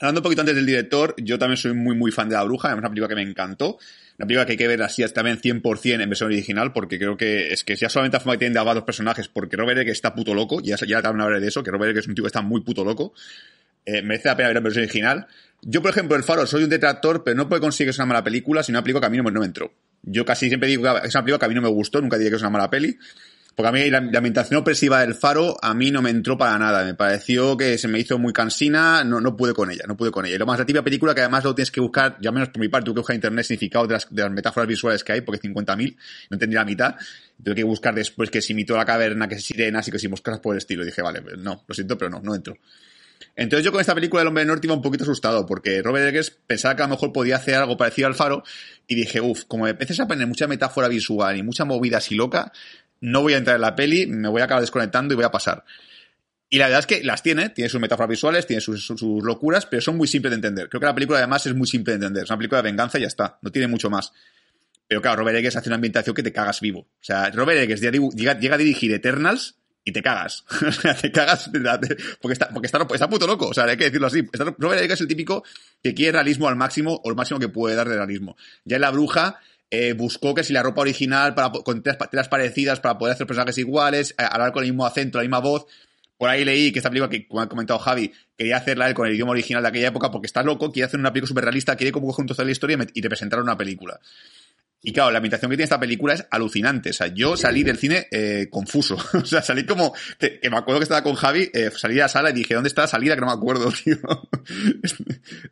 hablando un poquito antes del director, yo también soy muy, muy fan de La Bruja. Es una película que me encantó. Una película que hay que ver así también 100% en versión original, porque creo que es que ya solamente la forma que tienen de hablar los personajes, porque Robert Eggers está puto loco, ya, ya también hablaré de eso, que Robert Eggers es un tío que está muy puto loco. Eh, merece la pena ver en versión original. Yo, por ejemplo, El Faro soy un detractor, pero no puede conseguir que es una mala película, sino una película que a mí no me, no me entró. Yo casi siempre digo que es una película que a mí no me gustó, nunca diré que es una mala peli. Porque a mí la, la ambientación opresiva del Faro a mí no me entró para nada. Me pareció que se me hizo muy cansina, no, no pude con ella, no pude con ella. Y lo más la típica película que además lo tienes que buscar, ya menos por mi parte, tuve que buscar internet significado de las, de las metáforas visuales que hay, porque 50.000, no entendía la mitad. Tuve que buscar después que si mito la caverna, que si sirenas y que si moscas por el estilo. Dije, vale, no, lo siento, pero no, no entro. Entonces yo con esta película del Hombre del Norte iba un poquito asustado, porque Robert Eggers pensaba que a lo mejor podía hacer algo parecido al Faro, y dije, uff, como me empieces a poner mucha metáfora visual y mucha movida así loca, no voy a entrar en la peli, me voy a acabar desconectando y voy a pasar. Y la verdad es que las tiene, tiene sus metáforas visuales, tiene sus, sus- locuras, pero son muy simples de entender. Creo que la película además es muy simple de entender. Es una película de venganza y ya está, no tiene mucho más. Pero claro, Robert Eggers hace una ambientación que te cagas vivo. O sea, Robert Eggers llega- llega a dirigir Eternals y te cagas. Te cagas porque está, porque está, está puto loco. O sea, hay que decirlo así. Robert Eggers es el típico que quiere realismo al máximo o el máximo que puede dar de realismo. Ya en La Bruja eh, buscó que si la ropa original para, con telas, telas parecidas para poder hacer personajes iguales, eh, hablar con el mismo acento, la misma voz. Por ahí leí que esta película, que como ha comentado Javi, quería hacerla él con el idioma original de aquella época porque está loco, quiere hacer una película súper realista, quiere como coger de la historia y y representar una película. Y claro, la ambientación que tiene esta película es alucinante. O sea, yo salí del cine eh, confuso. O sea, salí como... Que, me acuerdo que estaba con Javi, eh, salí de la sala y dije, ¿dónde está la salida? Que no me acuerdo, tío.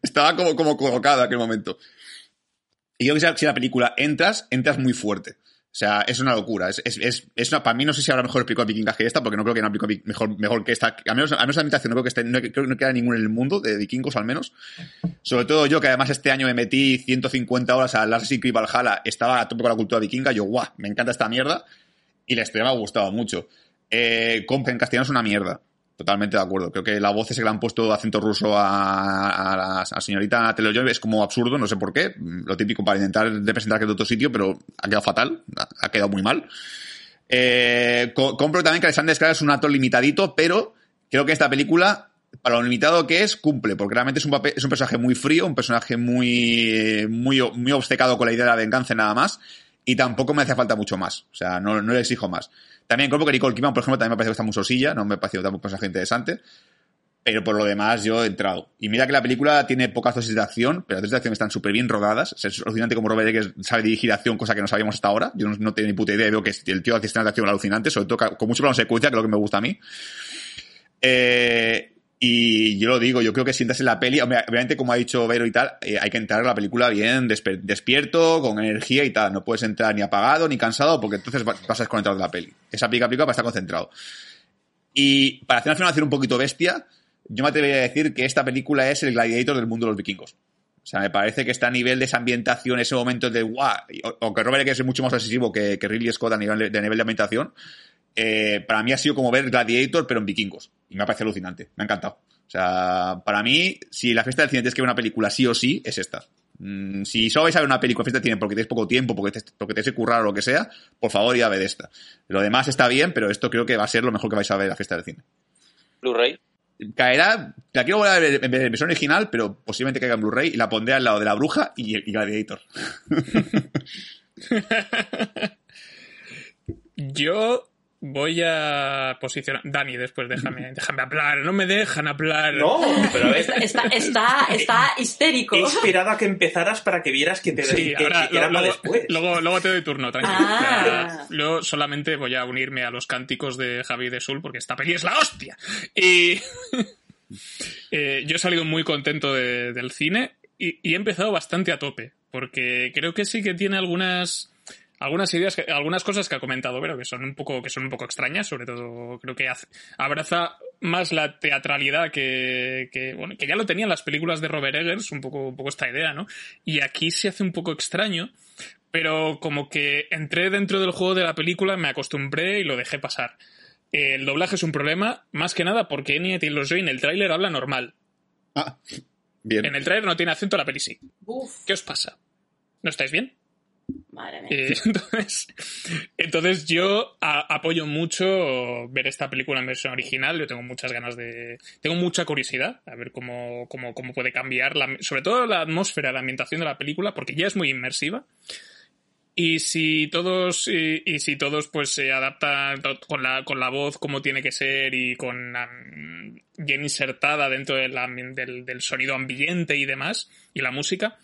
estaba como, como colocado en aquel momento. Y yo que si la película entras, entras muy fuerte. O sea, es una locura. Es, es, es, es una, para mí no sé si habrá mejor película vikinga que esta, porque no creo que haya una mejor, mejor que esta. Al menos, al menos la imitación no creo que esté, no, creo no queda ninguna en el mundo, de vikingos al menos. Sobre todo yo, que además este año me metí 150 horas a Assassin's Creed Valhalla, estaba a tope con la cultura vikinga, yo, guau, me encanta esta mierda. Y la historia me ha gustado mucho. Eh, comp en castellano es una mierda. Totalmente de acuerdo. Creo que la voz ese que le han puesto acento ruso a, la señorita Taylor-Joy es como absurdo, no sé por qué. Lo típico para intentar representar que es de otro sitio, pero ha quedado fatal. Ha, quedado muy mal. Eh, co- compro también que Alexander Skarsgård es un actor limitadito, pero creo que esta película, para lo limitado que es, cumple, porque realmente es un, papel, es un personaje muy frío, un personaje muy, muy, muy obcecado con la idea de la venganza nada más, y tampoco me hace falta mucho más. O sea, no, no le exijo más. También compro que Nicole Kidman, por ejemplo, también me parece que está muy sosilla, no me ha parecido tampoco un personaje interesante. Pero por lo demás, yo he entrado. Y mira que la película tiene pocas dosis de acción, pero las dosis de acción están súper bien rodadas. Es alucinante como Robert Eggers sabe dirigir acción, cosa que no sabíamos hasta ahora. Yo no, no tenía ni puta idea veo que el tío hace escenas de acción alucinantes, sobre todo con mucho plano secuencia, que es lo que me gusta a mí. Eh, y yo lo digo, yo creo que sientas en la peli, obviamente como ha dicho Vero y tal, eh, hay que entrar a la película bien despierto, con energía y tal. No puedes entrar ni apagado ni cansado porque entonces va- vas a desconectar de la peli. Esa película película para estar concentrado. Y para hacer una afirmación un poquito bestia, yo me atrevería a decir que esta película es el gladiator del mundo de los vikingos. O sea, me parece que está a nivel de esa ambientación, ese momento de guau, o, o que Robert Eggers es mucho más obsesivo que, que Ridley Scott a nivel de, nivel de ambientación. Eh, para mí ha sido como ver Gladiator, pero en vikingos. Y me ha parecido alucinante. Me ha encantado. O sea, para mí, si la fiesta del cine tienes que ver una película sí o sí, es esta. Mm, si solo vais a ver una película fiesta del cine porque tenéis poco tiempo, porque, te, porque tenéis que currar o lo que sea, por favor, ya ver esta. Lo demás está bien, pero esto creo que va a ser lo mejor que vais a ver en la fiesta del cine. Blu-ray. Caerá, la quiero volver a ver en versión original, pero posiblemente caiga en Blu-ray y la pondré al lado de la bruja y, y Gladiator. Yo voy a posicionar. Dani, después déjame, déjame hablar. No me dejan hablar. No, pero a ver, Está, está, está, está histérico. he esperado a que empezaras para que vieras que te Sí, que, ahora que luego, después. luego, luego te doy turno, tranquilo. Ah. Yo solamente voy a unirme a los cánticos de Javi de Sul porque esta peli es la hostia. Y eh, yo he salido muy contento de- del cine y, y he empezado bastante a tope porque creo que sí que tiene algunas algunas ideas, que- algunas cosas que ha comentado, pero que son un poco, que son un poco extrañas, sobre todo creo que hace- abraza más la teatralidad que, que, bueno, que ya lo tenían las películas de Robert Eggers, un poco, un poco esta idea, ¿no? Y aquí se hace un poco extraño, pero como que entré dentro del juego de la película, me acostumbré y lo dejé pasar. El doblaje es un problema, más que nada porque Anya Taylor-Joy en el tráiler habla normal. Ah, bien. En el tráiler no tiene acento, la peli sí. Uf, ¿Qué os pasa? ¿No estáis bien? Eh, entonces, entonces yo apoyo mucho ver esta película en versión original. Yo tengo muchas ganas de. Tengo mucha curiosidad a ver cómo, cómo, cómo puede cambiar, la- sobre todo la atmósfera, la ambientación de la película, porque ya es muy inmersiva. Y si todos, y, si todos pues se adaptan con la, con la voz como tiene que ser y con am, bien insertada dentro del, del sonido ambiente y demás, y la música,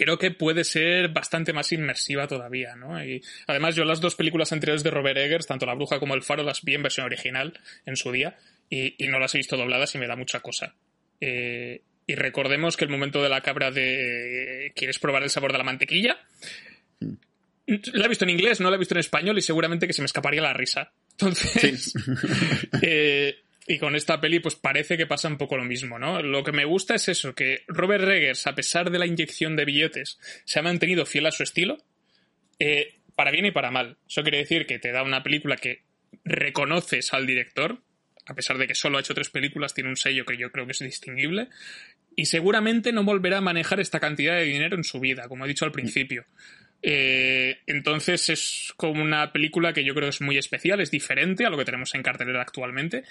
creo que puede ser bastante más inmersiva todavía, ¿no? Y además yo las dos películas anteriores de Robert Eggers, tanto La Bruja como El Faro, las vi en versión original en su día y, y no las he visto dobladas y me da mucha cosa. Eh, y recordemos que el momento de la cabra de ¿quieres probar el sabor de la mantequilla? La he visto en inglés, no la he visto en español y seguramente que se me escaparía la risa. Entonces, eh, y con esta peli, pues parece que pasa un poco lo mismo, ¿no? Lo que me gusta es eso, que Robert Eggers, a pesar de la inyección de billetes, se ha mantenido fiel a su estilo, eh, para bien y para mal. Eso quiere decir que te da una película que reconoces al director, a pesar de que solo ha hecho tres películas, tiene un sello que yo creo que es distinguible, y seguramente no volverá a manejar esta cantidad de dinero en su vida, como he dicho al principio. Eh, entonces es como una película que yo creo que es muy especial, es diferente a lo que tenemos en cartelera actualmente.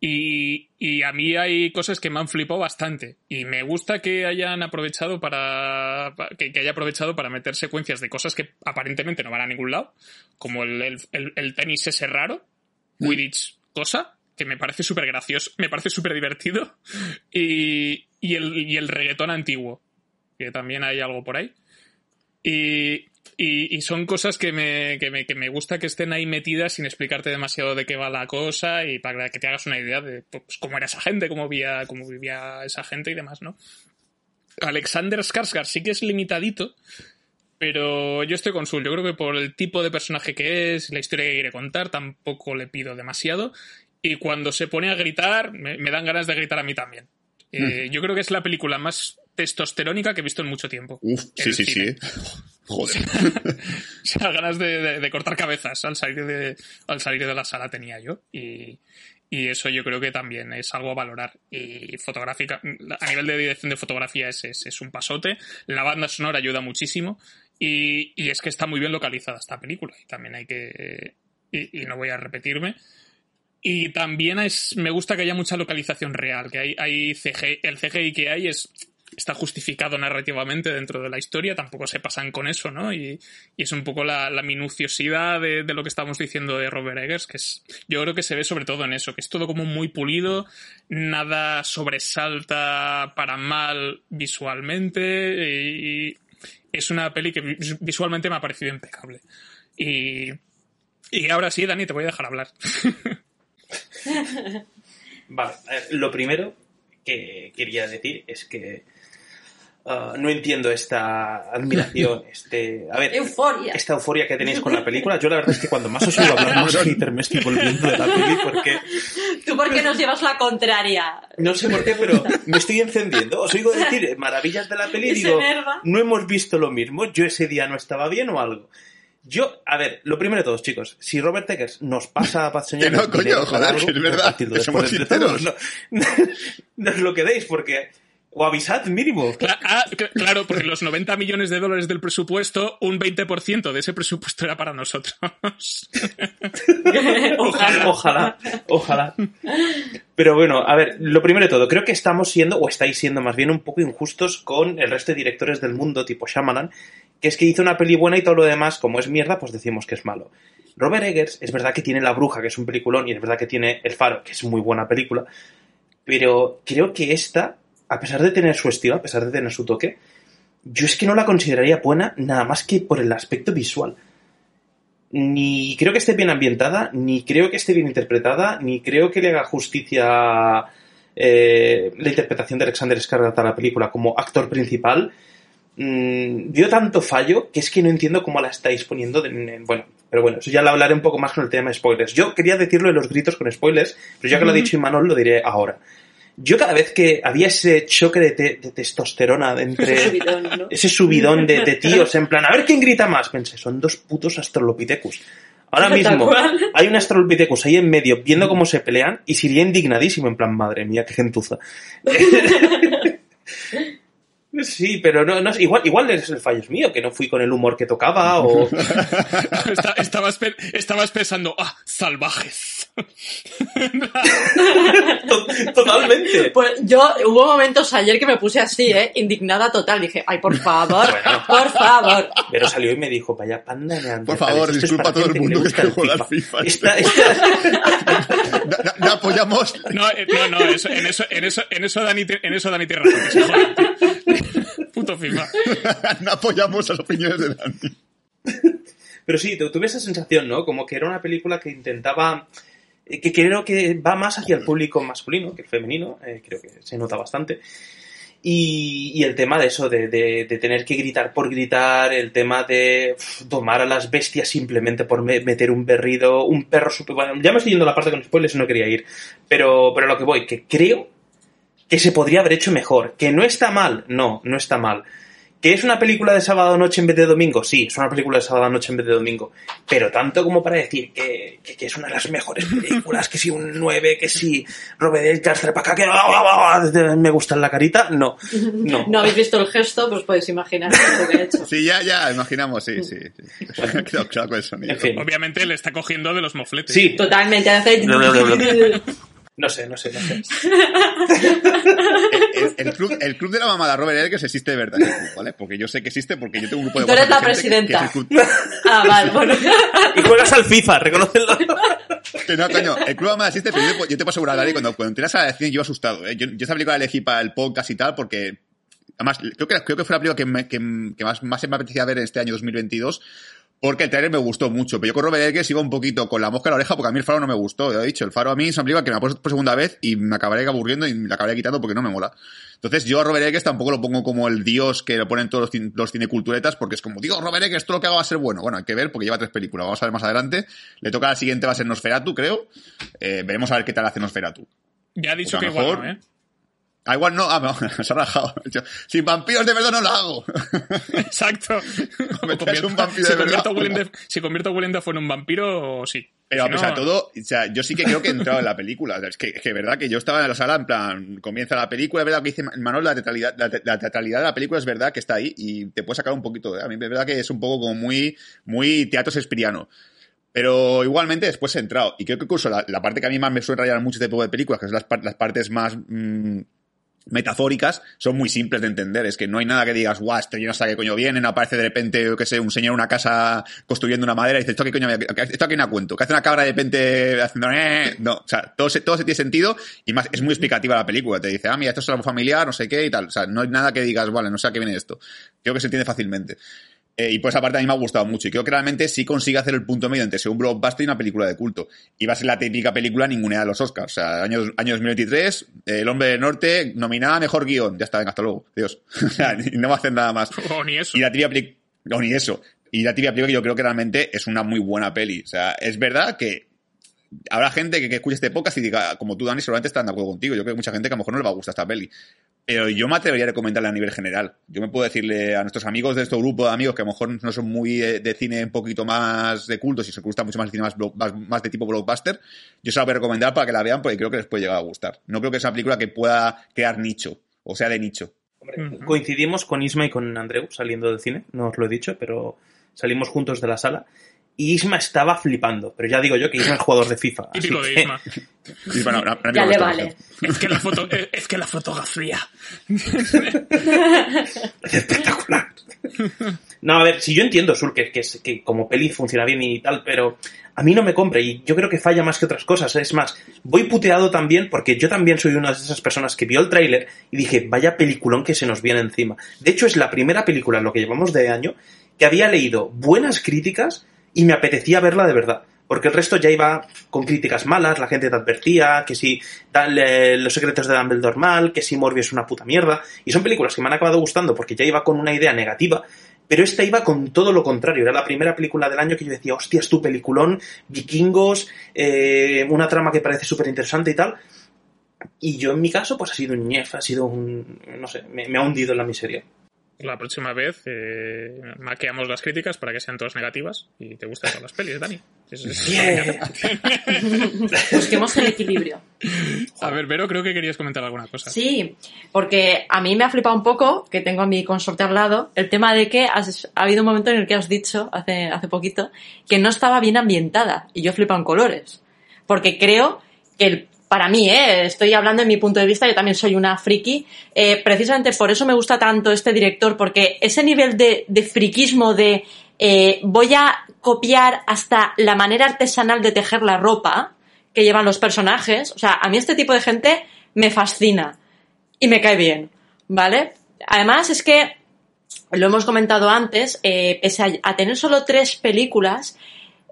Y, y a mí hay cosas que me han flipado bastante. Y me gusta que hayan aprovechado para. pa- que, que haya aprovechado para meter secuencias de cosas que aparentemente no van a ningún lado. Como el, el- el- el tenis ese raro, Quidditch cosa, que me parece súper gracioso, me parece súper divertido. Y, y, el, y el reggaetón antiguo, que también hay algo por ahí. Y, y, son cosas que me, que, me, que me gusta que estén ahí metidas sin explicarte demasiado de qué va la cosa y para que te hagas una idea de pues, cómo era esa gente, cómo vivía, cómo vivía esa gente y demás, ¿no? Alexander Skarsgård sí que es limitadito, pero yo estoy con Sul. Yo creo que por el tipo de personaje que es, la historia que quiere contar, tampoco le pido demasiado. Y cuando se pone a gritar, me dan ganas de gritar a mí también. Eh, Yo creo que es la película más testosterónica que he visto en mucho tiempo. Uf, sí, sí, sí. cine. Joder. O sea, ganas de, de- de cortar cabezas al salir de, al salir de la sala tenía yo. Y, y eso yo creo que también es algo a valorar. Y fotográfica, a nivel de dirección de fotografía es, es, es un pasote. La banda sonora ayuda muchísimo. Y, y es que está muy bien localizada esta película. Y también hay que. Y, y no voy a repetirme. Y también es, me gusta que haya mucha localización real, que hay, hay CGI, el CGI que hay es, está justificado narrativamente dentro de la historia, tampoco se pasan con eso, ¿no? Y, y es un poco la, la minuciosidad de, de lo que estamos diciendo de Robert Eggers, que es, yo creo que se ve sobre todo en eso, que es todo como muy pulido, nada sobresalta para mal visualmente, y es una peli que vis- visualmente me ha parecido impecable. Y, y ahora sí, Dani, te voy a dejar hablar. Vale, lo primero que quería decir es que ah, no entiendo esta admiración, este... A ver, Euforia. esta euforia que tenéis con la película. Yo la verdad es que cuando más os oigo hablar más hater me estoy volviendo de la peli porque Tú porque nos llevas la contraria. no sé por qué, pero me estoy encendiendo. Os oigo decir maravillas de la peli y digo, no hemos visto lo mismo, yo ese día no estaba bien o algo. Yo, a ver, lo primero de todos, chicos, si Robert Eggers nos pasa a Que no, coño, joder, que es verdad, que somos sinceros. No, lo quedéis porque... O avisad mínimo. Cla- ah, cl- claro, porque los 90 millones de dólares del presupuesto, un 20% de ese presupuesto era para nosotros. Ojalá, ojalá, ojalá. Pero bueno, a ver, lo primero de todo, creo que estamos siendo, o estáis siendo más bien un poco injustos con el resto de directores del mundo, tipo Shyamalan, que es que hizo una peli buena y todo lo demás, como es mierda, pues decimos que es malo. Robert Eggers es verdad que tiene La Bruja, que es un peliculón, y es verdad que tiene El Faro, que es muy buena película, pero creo que esta, a pesar de tener su estilo, a pesar de tener su toque, yo es que no la consideraría buena nada más que por el aspecto visual. Ni creo que esté bien ambientada, ni creo que esté bien interpretada, ni creo que le haga justicia eh, la interpretación de Alexander Skarsgård a la película como actor principal. Mm, dio tanto fallo que es que no entiendo cómo la estáis poniendo. en- en- bueno, pero bueno, eso ya lo hablaré un poco más con el tema de spoilers. Yo quería decirlo de los gritos con spoilers, pero ya que lo ha dicho Imanol, lo diré ahora. Yo cada vez que había ese choque de, te- de testosterona de entre Ese subidón, ¿no? ese subidón de, de tíos en plan, a ver quién grita más, pensé, son dos putos astrolopithecus. Ahora mismo hay un astrolopithecus ahí en medio viendo cómo se pelean y sería indignadísimo en plan, madre mía, qué gentuza. Sí, pero no, no igual, igual es el fallo es mío, que no fui con el humor que tocaba o... Está- estabas, pe- estabas pensando, ah, salvajes. To- Totalmente. Pues yo hubo momentos ayer que me puse así, ¿eh? Indignada total. Dije, ay, por favor, Bueno. por favor. Pero salió y me dijo, vaya panda de Por favor, disculpa a todo el mundo que el juega al FIFA. Esta- esta- No, no- no apoyamos. No, eh, no, no, eso- en eso, en eso, en eso Dani, te- en eso Dani tiene razón, se tío. Puto FIFA. no apoyamos las opiniones de Dani. Pero sí, tu- tuve esa sensación, ¿no? Como que era una película que intentaba. eh, que creo que va más hacia el público masculino que el femenino, eh, creo que se nota bastante. Y, y el tema de eso, de, de- tener que gritar por gritar, el tema de uf, domar a las bestias simplemente por me- meter un berrido, un perro super... Bueno, ya me estoy yendo a la parte con spoilers no quería ir, pero, pero a lo que voy, que creo que se podría haber hecho mejor, que no está mal, no, no está mal. ¿Que es una película de sábado noche en vez de domingo? Sí, es una película de sábado noche en vez de domingo. Pero tanto como para decir que, que- que es una de las mejores películas, que si un 9, que si Robert Eggers, para acá, que me gusta en la carita, no, no. No habéis visto el gesto, pues podéis imaginar lo que he hecho. Sí, ya, ya, imaginamos, sí, sí. sí. Quedó claro con el sonido. En fin. Obviamente le está cogiendo de los mofletes. Sí, Totalmente, hace... no sé, no sé, no sé. El, el club, el club de la mamada Robert Eggers existe de verdad, ¿vale? Porque yo sé que existe porque yo tengo un grupo de Tú eres la de gente que- que presidenta. Ah, vale, bueno. Y juegas al FIFA, reconocelo. Que no, coño, el club de la mamada existe, pero yo, te- yo te puedo asegurar, Dani, cuando, cuando entras a la cine yo asustado, ¿eh? Yo, yo esa película la elegí para el podcast y tal porque... Además, creo que, creo que fue la película que, me- que, que más, más me apetecía ver en este año 2022 porque el trailer me gustó mucho. Pero yo con Robert Eggers iba un poquito con la mosca en la oreja porque a mí el faro no me gustó. Ya he dicho, el faro a mí es una película que me ha puesto por segunda vez y me acabaré aburriendo y me la acabaré quitando porque no me mola. Entonces yo a Robert Eggers tampoco lo pongo como el dios que lo ponen todos los, los cineculturetas porque es como, digo, Robert Eggers, todo lo que haga va a ser bueno. Bueno, hay que ver porque lleva tres películas. Vamos a ver más adelante. Le toca a la siguiente, va a ser Nosferatu, creo. Eh, veremos a ver qué tal hace Nosferatu. Ya ha dicho que mejor- no, ¿eh? Ah, igual no, ah, no, se ha rajado. Sin vampiros de verdad no lo hago. Exacto. Un vampiro si de convierto verdad. a Willem Daf- Si convierto a Willem Dafoe en un vampiro, sí. Pero a Si pesar no- de todo, o sea, yo sí que creo que he entrado en la película. Es que, es que verdad que yo estaba en la sala, en plan, comienza la película, es verdad que dice Manuel, la teatralidad, la, te- la teatralidad de la película es verdad que está ahí y te puede sacar un poquito. ¿eh? A mí es verdad que es un poco como muy, muy teatro shakespeariano. Pero igualmente después he entrado. Y creo que incluso la, la parte que a mí más me suele rayar mucho este tipo de películas, que son las, las partes más mm, metafóricas, son muy simples de entender. Es que no hay nada que digas, guau, esto yo no sé qué coño viene, no aparece de repente, yo qué sé, un señor en una casa construyendo una madera y dice, esto qué coño, esto a qué me cuento, que hace una cabra de repente haciendo, eh? no, o sea, todo se, todo se tiene sentido y más, es muy explicativa la película. Te dice, ah, mira, esto es algo familiar, no sé qué y tal. O sea, no hay nada que digas, vale, no sé a qué viene esto. Creo que se entiende fácilmente. Eh, y por esa parte a mí me ha gustado mucho. Y creo que realmente sí consigue hacer el punto medio entre ser un blockbuster y una película de culto. Y va a ser la típica película ninguna de los Oscars. O sea, año, año 2023, eh, El Hombre del Norte, nominada a Mejor Guión. Ya está, venga, hasta luego. Dios. No va a hacer nada más. O ni eso. Y la tibia película... No, ni eso. Y la tibia película yo creo que realmente es una muy buena peli. O sea, es verdad que habrá gente que, que escuche este podcast y diga, como tú, Dani, seguramente están de acuerdo contigo. Yo creo que hay mucha gente que a lo mejor no le va a gustar esta peli. Pero yo me atrevería a recomendarla a nivel general. Yo me puedo decirle a nuestros amigos de este grupo de amigos que a lo mejor no son muy de, de cine un poquito más de culto, si se gusta mucho más el cine más, block- más, más de tipo blockbuster, yo se la voy a recomendar para que la vean porque creo que les puede llegar a gustar. No creo que sea una película que pueda crear nicho, o sea, de nicho. Hombre. Coincidimos con Isma y con Andreu saliendo del cine, no os lo he dicho, pero salimos juntos de la sala. Y Isma estaba flipando. Pero ya digo yo que Isma es jugador de FIFA. así Típico de que- Isma. Ya le vale. Es que la foto, es que la fotografía. espectacular. No, a ver, si yo entiendo, Sur, que, que, es- que como peli funciona bien y tal, pero a mí no me compra y yo creo que falla más que otras cosas. Es más, voy puteado también porque yo también soy una de esas personas que vio el tráiler y dije, vaya peliculón que se nos viene encima. De hecho, es la primera película en lo que llevamos de año que había leído buenas críticas y me apetecía verla de verdad. Porque el resto ya iba con críticas malas, la gente te advertía que si tal, eh, Los secretos de Dumbledore mal, que si Morbius es una puta mierda. Y son películas que me han acabado gustando porque ya iba con una idea negativa, pero esta iba con todo lo contrario. Era la primera película del año que yo decía, hostia, es tu peliculón, vikingos, eh, una trama que parece súper interesante y tal. Y yo en mi caso, pues ha sido un ñef, ha sido un... no sé, me, me ha hundido en la miseria. La próxima vez eh, maqueamos las críticas para que sean todas negativas y te gusten todas las pelis, Dani. Eso es- Busquemos el equilibrio. A ver, Vero, creo que querías comentar alguna cosa. Sí, porque a mí me ha flipado un poco, que tengo a mi consorte al lado, el tema de que has- ha habido un momento en el que has dicho, hace, hace poquito, que no estaba bien ambientada. Y yo flipo en colores. Porque creo que el- para mí, ¿eh? estoy hablando en mi punto de vista, yo también soy una friki, eh, precisamente por eso me gusta tanto este director, porque ese nivel de, de friquismo de eh, voy a copiar hasta la manera artesanal de tejer la ropa que llevan los personajes, o sea, a mí este tipo de gente me fascina y me cae bien, ¿vale? Además es que, lo hemos comentado antes, pese a tener solo tres películas,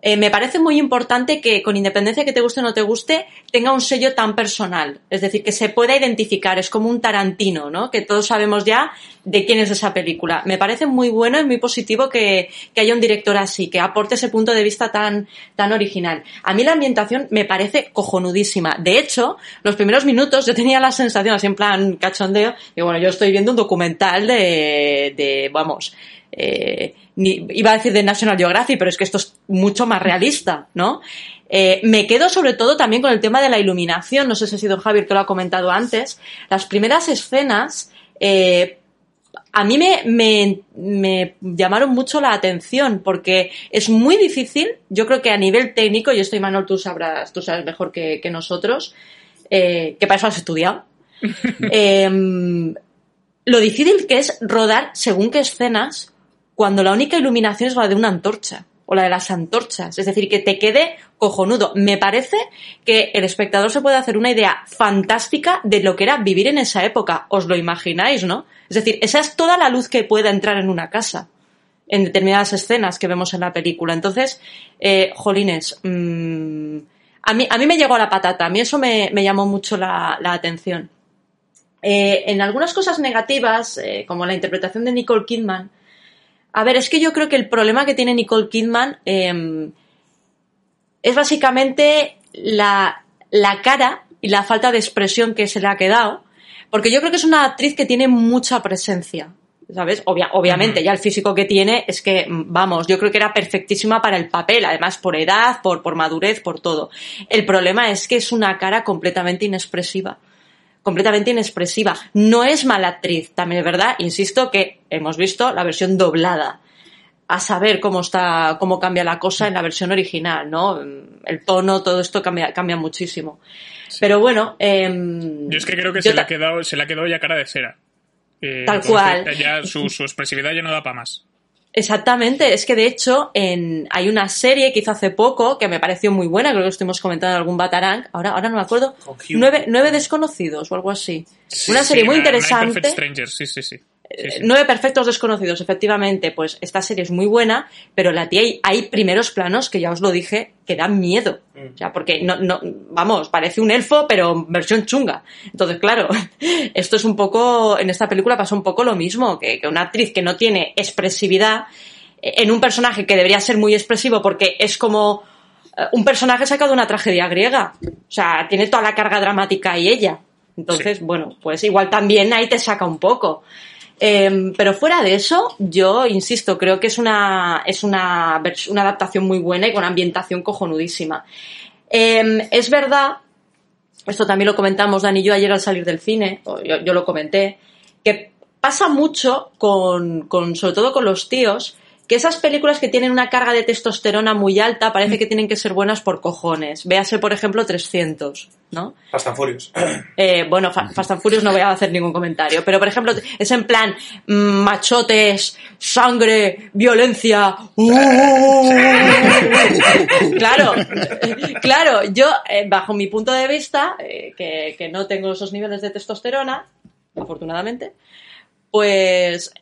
eh, me parece muy importante que, con independencia que te guste o no te guste, tenga un sello tan personal. Es decir, que se pueda identificar. Es como un Tarantino, ¿no? Que todos sabemos ya de quién es esa película. Me parece muy bueno y muy positivo que, que haya un director así, que aporte ese punto de vista tan, tan original. A mí la ambientación me parece cojonudísima. De hecho, los primeros minutos yo tenía la sensación, así en plan cachondeo, que bueno, yo estoy viendo un documental de, de vamos, eh, iba a decir de National Geographic, pero es que esto es mucho más realista, ¿no? Eh, me quedo sobre todo también con el tema de la iluminación, no sé si ha sido Javier que lo ha comentado antes. Las primeras escenas, eh, a mí me, me, me llamaron mucho la atención porque es muy difícil, yo creo que a nivel técnico, y esto Imanol tú sabrás, tú sabes mejor que, que nosotros, eh, que para eso has estudiado, Em, lo difícil que es rodar según qué escenas cuando la única iluminación es la de una antorcha o la de las antorchas. Es decir, que te quede cojonudo. Me parece que el espectador se puede hacer una idea fantástica de lo que era vivir en esa época. Os lo imagináis, ¿no? Es decir, esa es toda la luz que pueda entrar en una casa en determinadas escenas que vemos en la película. Entonces, eh, jolines, mm, a, mí, a mí me llegó la patata, a mí eso me, me llamó mucho la, la atención. Eh, en algunas cosas negativas, eh, como la interpretación de Nicole Kidman, a ver, es que yo creo que el problema que tiene Nicole Kidman eh, es básicamente la, la cara y la falta de expresión que se le ha quedado, porque yo creo que es una actriz que tiene mucha presencia. ¿Sabes? Obvia- obviamente, ya el físico que tiene es que, vamos, yo creo que era perfectísima para el papel, además por edad, por, por madurez, por todo. El problema es que es una cara completamente inexpresiva completamente inexpresiva. No es mala actriz, también es verdad, insisto que hemos visto la versión doblada. A saber cómo está, cómo cambia la cosa en la versión original, ¿no? El tono, todo esto cambia, cambia muchísimo. Pero bueno, em, Yo es que creo que se le, ha quedado, se le ha quedado ya cara de cera. Eh, Tal cual. Ya su, su expresividad ya no da para más. Exactamente, es que de hecho en, hay una serie que hizo hace poco que me pareció muy buena, creo que estuvimos comentando en algún Batarang, ahora, ahora no me acuerdo, nueve, nueve desconocidos o algo así. una Sí, serie muy Nine interesante. Perfect Strangers, sí, sí, sí. Sí, sí. Nueve perfectos desconocidos, efectivamente, pues esta serie es muy buena, pero la tía hay, hay primeros planos que ya os lo dije que dan miedo. O sea, porque no, no, vamos, parece un elfo, pero versión chunga. Entonces, claro, esto es un poco, en esta película pasa un poco lo mismo, que, que una actriz que no tiene expresividad eh, en un personaje que debería ser muy expresivo porque es como eh, un personaje sacado de una tragedia griega. O sea, tiene toda la carga dramática y ella. Entonces, bueno, pues igual también ahí te saca un poco. Eh, pero fuera de eso, yo insisto, creo que es una, es una, una adaptación muy buena y con ambientación cojonudísima. Eh, es verdad, esto también lo comentamos Dani y yo ayer al salir del cine, yo, yo lo comenté, que pasa mucho con, con, sobre todo con los tíos, que esas películas que tienen una carga de testosterona muy alta parece que tienen que ser buenas por cojones. Véase, por ejemplo, 300, ¿no? Fast and Furious. Eh, bueno, Fa- Fast and Furious no voy a hacer ningún comentario, pero por ejemplo, es en plan mm, machotes, sangre, violencia. ¡uh! claro, claro, yo, eh, bajo mi punto de vista, eh, que, que no tengo esos niveles de testosterona, afortunadamente, pues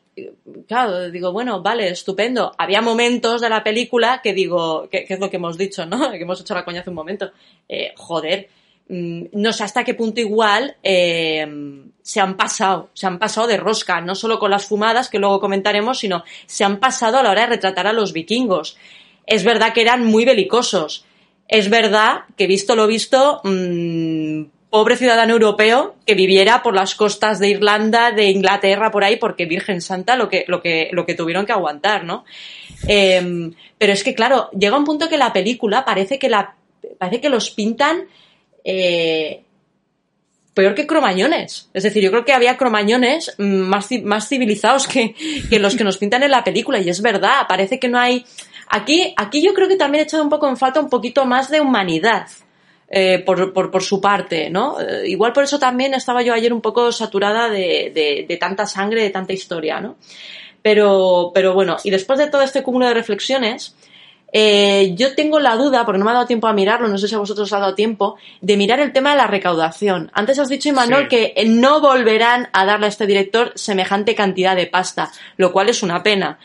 claro, digo, bueno, vale, estupendo. Había momentos de la película que digo, que, que es lo que hemos dicho, ¿no? Que hemos hecho la coña hace un momento. Eh, joder, mm, no sé hasta qué punto igual eh, se han pasado, se han pasado de rosca, no solo con las fumadas que luego comentaremos, sino se han pasado a la hora de retratar a los vikingos. Es verdad que eran muy belicosos. Es verdad que visto lo visto, mm, pobre ciudadano europeo que viviera por las costas de Irlanda, de Inglaterra, por ahí, porque Virgen Santa lo que, lo que, lo que tuvieron que aguantar, ¿no? Eh, pero es que, claro, llega un punto que la película parece que la, parece que los pintan, eh, peor que cromañones. Es decir, yo creo que había cromañones mm, más, más civilizados que, que los que nos pintan en la película. Y es verdad, parece que no hay. Aquí, aquí yo creo que también he echado un poco en falta un poquito más de humanidad. Eh, por, por, por su parte, ¿no? Eh, igual por eso también estaba yo ayer un poco saturada de, de, de tanta sangre, de tanta historia, ¿no? Pero, pero bueno, y después de todo este cúmulo de reflexiones, eh, yo tengo la duda, porque no me ha dado tiempo a mirarlo, no sé si a vosotros os ha dado tiempo, de mirar el tema de la recaudación. Antes has dicho, Imanol, Sí. que no volverán a darle a este director semejante cantidad de pasta, lo cual es una pena.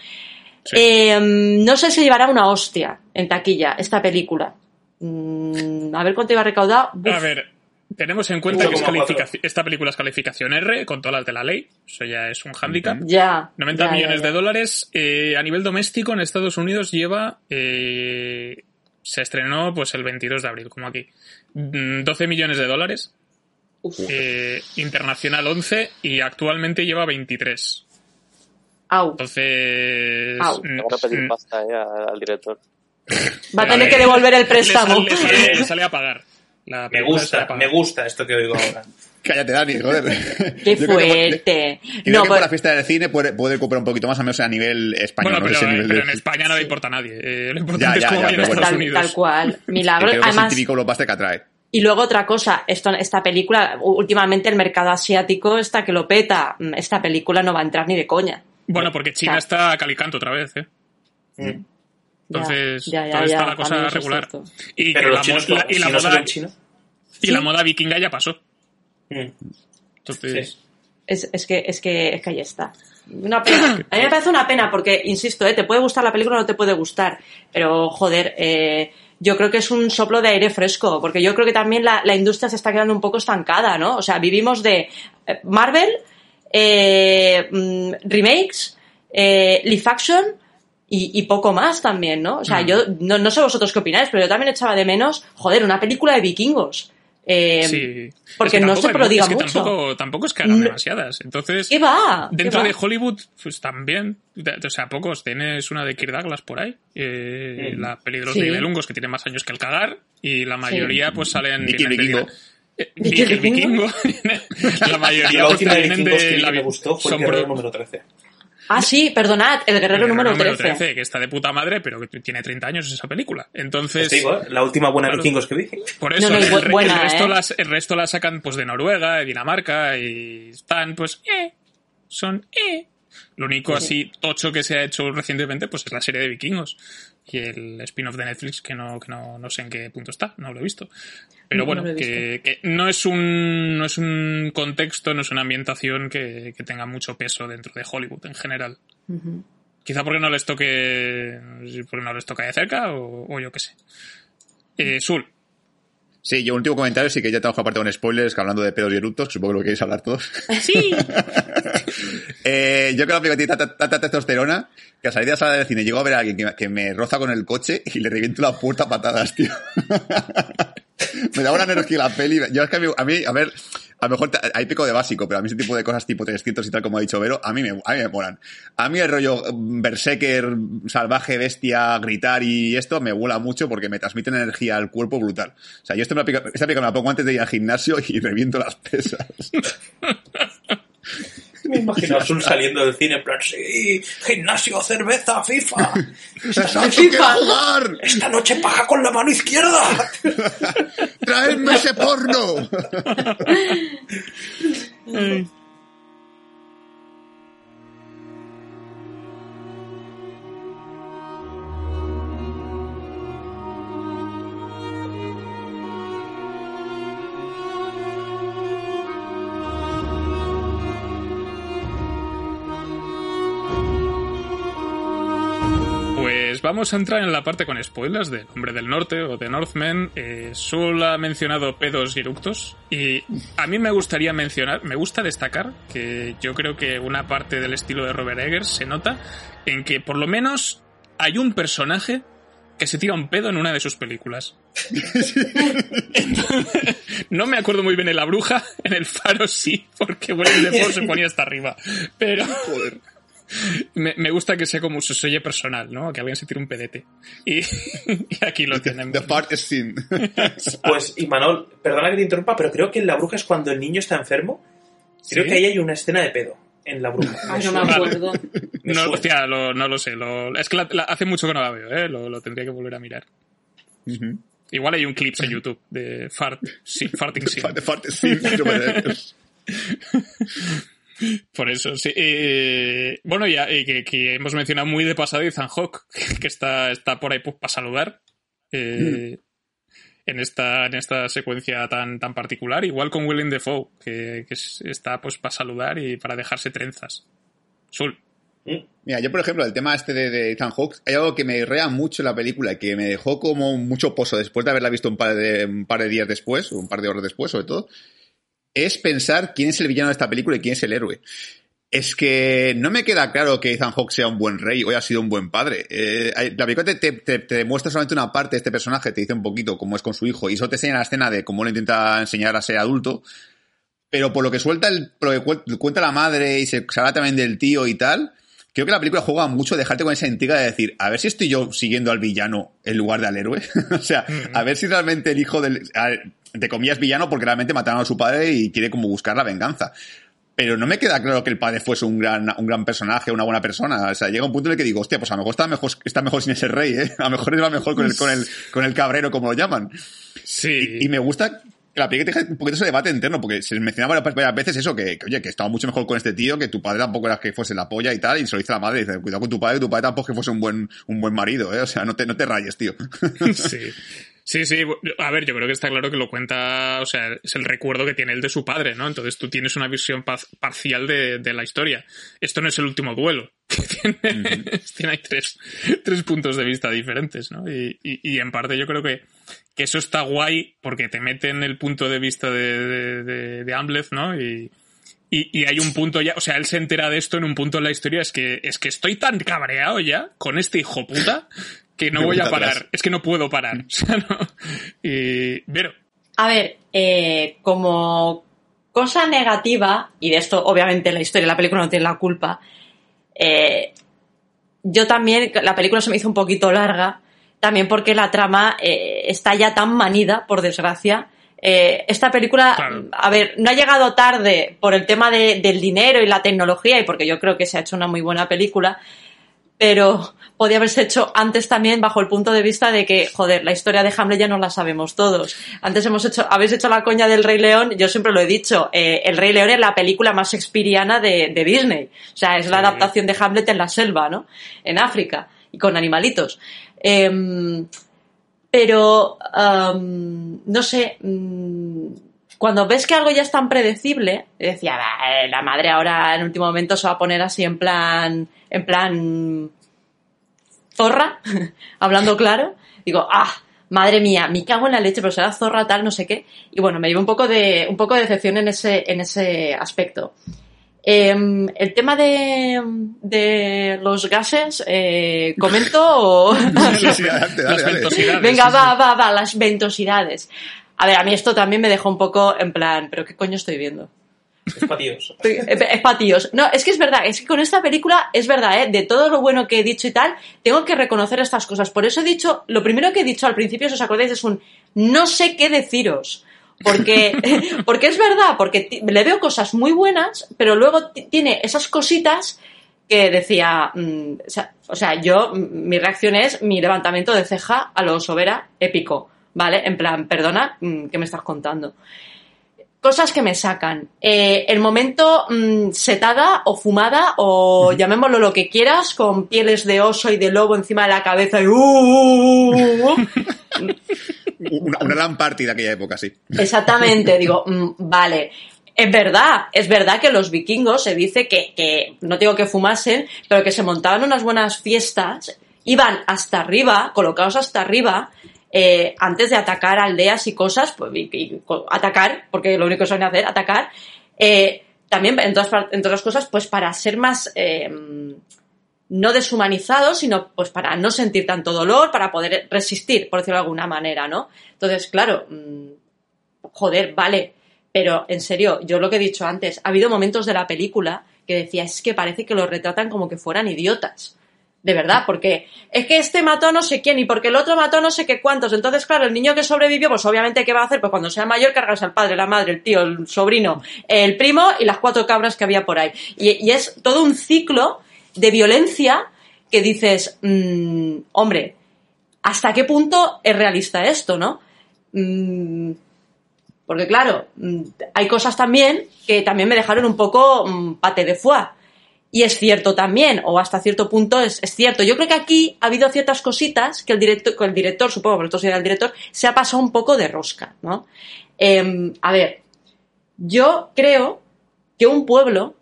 Sí. Eh, no sé si llevará una hostia en taquilla esta película. Mm, a ver cuánto iba a recaudar. A Uf, ver, tenemos en cuenta que es 1,4. calificaci- esta película es calificación R con todas las de la ley. Eso ya es un hándicap. ya. 90 ya, ya, millones ya. de dólares. Eh, a nivel doméstico, en Estados Unidos lleva. eh, se estrenó pues el 22 de abril, como aquí. Mm, 12 millones de dólares. Eh, internacional 11 y actualmente lleva 23. Au. Entonces. Au. mm, Le van a pedir mm, pasta eh, al director. Va a tener que devolver el préstamo. Le sale, le sale- le sale a pagar. La Me gusta, a pagar. me gusta esto que oigo ahora. Cállate, Dani, joder. Qué Yo creo que por- fuerte. Creo No, que por la fiesta del cine puede, puede cooperar un poquito más, al menos a nivel español. Bueno, no pero, nivel pero de- en España no le importa a nadie. Eh, lo importante Ya, es cómo ya, bueno. Estados tal, Unidos. tal cual. Milagro. creo que es el Además, típico blockbuster que atrae. y luego otra cosa, esto, esta película, últimamente el mercado asiático está que lo peta. Mm, Esta película no va a entrar ni de coña. Bueno, porque China está a calicanto otra vez, ¿eh? Mm. Entonces, Ya, ya, ya, está la cosa es regular. Y, Pero que los la, como y la si moda, chino. y la moda vikinga ya pasó. Mm. Entonces, Sí. Es, es que, es que, es que ahí está. Una pena. A mí me parece una pena porque, insisto, ¿eh? te puede gustar la película o no te puede gustar. Pero, joder, eh, yo creo que es un soplo de aire fresco. Porque yo creo que también la, la industria se está quedando un poco estancada, ¿no? O sea, vivimos de eh, Marvel, eh, mm, remakes, eh, live action y, y poco más también, ¿no? O sea, Mm. yo no, no sé vosotros qué opináis, pero yo también echaba de menos, joder, una película de vikingos. Eh, sí. porque Es que no se prodiga es que mucho. Tampoco, tampoco es que hagan demasiadas. Entonces, ¿Qué va? ¿Qué dentro va? de Hollywood, pues también. O sea, pocos. Tienes una de Kirk Douglas por ahí. eh, Mm. La peli de los Sí. Nibelungos, que tiene más años que el cagar. Y la mayoría, pues salen. De- Vikingo. Eh, el Vikingo. La mayoría la pues, última de la que me gustó fue el son número 13. Ah, sí, perdonad, el guerrero el número 13. que está de puta madre, pero que tiene 30 años esa película. Entonces, digo, ¿eh? la última buena Claro. vikingos que vi. por eso No, no, el, buena, el resto ¿eh? las, el resto las sacan pues de Noruega, de Dinamarca y están pues eh, son eh. Lo único así tocho que se ha hecho recientemente pues es la serie de vikingos y el spin-off de Netflix que no que no, no sé en qué punto está, no lo he visto. Pero No, bueno, no que, que no es un no es un contexto, no es una ambientación que, que tenga mucho peso dentro de Hollywood en general. Quizá porque no les toque porque no les toca de cerca o, o yo qué sé. Eh, Sul, Sí, yo último comentario, sí que ya trabajo aparte con spoilers, que hablando de pedos y eructos, que supongo que lo queréis hablar todos. Sí. Eh, yo creo que la tiene tanta, testosterona que a salir de la sala del cine llego a ver a alguien que, me roza con el coche y le reviento la puerta a patadas, tío. me da una energía la peli. Yo es que a mí, a, mí, a ver, a lo mejor hay pico de básico, pero a mí ese tipo de cosas tipo 300 y tal como ha dicho Vero, a mí me, a mí me molan. A mí el rollo mm, berserker, salvaje, bestia, gritar y esto me mola mucho porque me transmiten energía al cuerpo brutal. O sea, yo la pica- esta película me la pongo antes de ir al gimnasio y reviento las pesas. Me imagino a Azul saliendo del cine en plan, sí, gimnasio, cerveza, FIFA. ¡Exacto, FIFA. quiero jugar! Esta noche paja con la mano izquierda. ¡Traedme ese porno! Vamos a entrar en la parte con spoilers del Hombre del Norte o de Northmen. Eh, Sul ha mencionado pedos y eructos y a mí me gustaría mencionar, me gusta destacar que yo creo que una parte del estilo de Robert Eggers se nota en que por lo menos hay un personaje que se tira un pedo en una de sus películas. Entonces, no me acuerdo muy bien en La Bruja, en El Faro sí, porque Willem Dafoe se ponía hasta arriba. Pero... Me, me gusta que sea como su sello personal, ¿no? Que alguien se tire un pedete. Y, y aquí lo tenemos. The fart scene. Pues, y Manol, perdona que te interrumpa, pero creo que en La Bruja es cuando el niño está enfermo. Creo ¿Sí? que ahí hay una escena de pedo en La Bruja. Ay, no me acuerdo. Me No, hostia, lo- no lo sé. lo- es que la- la- hace mucho que no la veo, ¿eh? Lo, lo tendría que volver a mirar. Igual hay un clip en YouTube de fart, sí, farting sí. The fart scene. Por eso, sí. Eh, bueno, ya eh, que, hemos mencionado muy de pasado Ethan Hawke, que está, está por ahí pues, para saludar. eh, En esta, en esta secuencia tan, tan particular, igual con Willem Dafoe, que, que es- está pues para saludar y para dejarse trenzas. Sul. Mira, yo por ejemplo, el tema este de, Ethan Hawke, hay algo que me rea mucho en la película, que me dejó como mucho pozo después de haberla visto un par de, un par de días después, un par de horas después sobre todo, es pensar quién es el villano de esta película y quién es el héroe. Es que no me queda claro que Ethan Hawke sea un buen rey o haya sido un buen padre. Eh, la película te, te, demuestra solamente una parte de este personaje, te dice un poquito cómo es con su hijo, y eso te enseña la escena de cómo lo intenta enseñar a ser adulto, pero por lo que suelta el, por lo que cuenta la madre y se, se habla también del tío y tal, creo que la película juega mucho dejarte con esa intriga de decir, a ver si estoy yo siguiendo al villano en lugar del héroe. o sea, a ver si realmente el hijo del, de comillas villano porque realmente mataron a su padre y quiere como buscar la venganza. Pero no me queda claro que el padre fuese un gran, un gran personaje, una buena persona. O sea, llega un punto en el que digo, hostia, pues a lo mejor está mejor, está mejor sin ese rey, ¿eh? A lo mejor va mejor con el, con el, con el cabrero, como lo llaman. Sí. Y me gusta la película un poquito ese debate interno, porque se mencionaba varias, veces eso, que, que, oye, que estaba mucho mejor con este tío, que tu padre tampoco era que fuese la polla y tal, y se lo dice la madre, dice, cuidado con tu padre, tu padre tampoco que fuese un buen, un buen marido, eh, o sea, no te, no te rayes, tío. Sí. Sí, sí, a ver, yo creo que está claro que lo cuenta, o sea, es el recuerdo que tiene él de su padre, ¿no? Entonces tú tienes una visión parcial de, de la historia. Esto no es el último duelo. tiene, tres, tres puntos de vista diferentes, ¿no? Y, y, y en parte yo creo que, que eso está guay porque te mete en el punto de vista de, de, de, de Amleth, ¿no? Y, y, y hay un punto ya, o sea, él se entera de esto en un punto en la historia, es que, es que estoy tan cabreado ya con este hijo puta que no voy a parar. atrás. Es que no puedo parar. O sea, no. Y, Vero, A ver, eh, como cosa negativa, y de esto obviamente la historia de la película no tiene la culpa, eh, yo también, la película se me hizo un poquito larga, también porque la trama eh, está ya tan manida, por desgracia. Eh, esta película, Claro. a ver, no ha llegado tarde por el tema de- del dinero y la tecnología, y porque yo creo que se ha hecho una muy buena película, pero podía haberse hecho antes también bajo el punto de vista de que, joder, la historia de Hamlet ya no la sabemos todos. Antes hemos hecho, habéis hecho la coña del Rey León, yo siempre lo he dicho, eh, el Rey León es la película más shakespeariana de, de Disney. O sea, es la Sí. adaptación de Hamlet en la selva, ¿no? En África, y con animalitos. Em, pero, no sé, mm, cuando ves que algo ya es tan predecible, decía, "Bah, eh, la madre ahora en último momento se va a poner así en plan, en plan zorra, hablando claro, digo, ah, madre mía, me cago en la leche, pero será zorra tal, no sé qué. Y bueno, me llevo un poco de, un poco de decepción en ese, en ese aspecto. Em, el tema de, de los gases, eh, ¿comento o...? Sí, sí, adelante, dale, las dale. ventosidades. Venga, sí, va, sí. va, va, las ventosidades. A ver, a mí esto también me dejó un poco en plan, ¿pero qué coño estoy viendo? Es pa' tíos. Estoy- Es es pa' tíos. No, es que es verdad, es que con esta película es verdad, ¿eh? De todo lo bueno que he dicho y tal, tengo que reconocer estas cosas. Por eso he dicho, lo primero que he dicho al principio, si os acordáis, es un no sé qué deciros. Porque, porque es verdad, porque le veo cosas muy buenas, pero luego ti- tiene esas cositas que decía, mm, o, sea, o sea, yo, mm, mi reacción es mi levantamiento de ceja a lo sobera épico, ¿vale? En plan, perdona, mm, ¿qué me estás contando? Cosas que me sacan. Eh, el momento mm, setada o fumada o llamémoslo lo que quieras, con pieles de oso y de lobo encima de la cabeza y... uh, uh, uh. Una, una party de aquella época, sí. Exactamente, digo, mm, vale. Es verdad, es verdad que los vikingos se dice que, que, no digo que fumasen, pero que se montaban unas buenas fiestas, iban hasta arriba, colocados hasta arriba, eh, antes de atacar aldeas y cosas, pues, atacar, porque lo único que suelen hacer, atacar, eh, también, entre otras cosas, pues para ser más, eh, no deshumanizados, sino pues para no sentir tanto dolor, para poder resistir, por decirlo de alguna manera, ¿no? Entonces, claro, mm, joder, vale, pero en serio, yo lo que he dicho antes, ha habido momentos de la película que decía, es que parece que los retratan como que fueran idiotas. De verdad, porque es que este mató no sé quién y porque el otro mató no sé qué cuántos. Entonces, claro, el niño que sobrevivió, pues obviamente, ¿qué va a hacer? Pues cuando sea mayor, cargarse al padre, la madre, el tío, el sobrino, el primo y las cuatro cabras que había por ahí. Y es todo un ciclo de violencia que dices, mm, hombre, ¿hasta qué punto es realista esto, no? Mm, porque claro, mm, hay cosas también que también me dejaron un poco pate de foie. Y es cierto también, o hasta cierto punto es, es cierto. Yo creo que aquí ha habido ciertas cositas que el director, el director supongo que esto sería el director, se ha pasado un poco de rosca, ¿no? Em, a ver, yo creo que un pueblo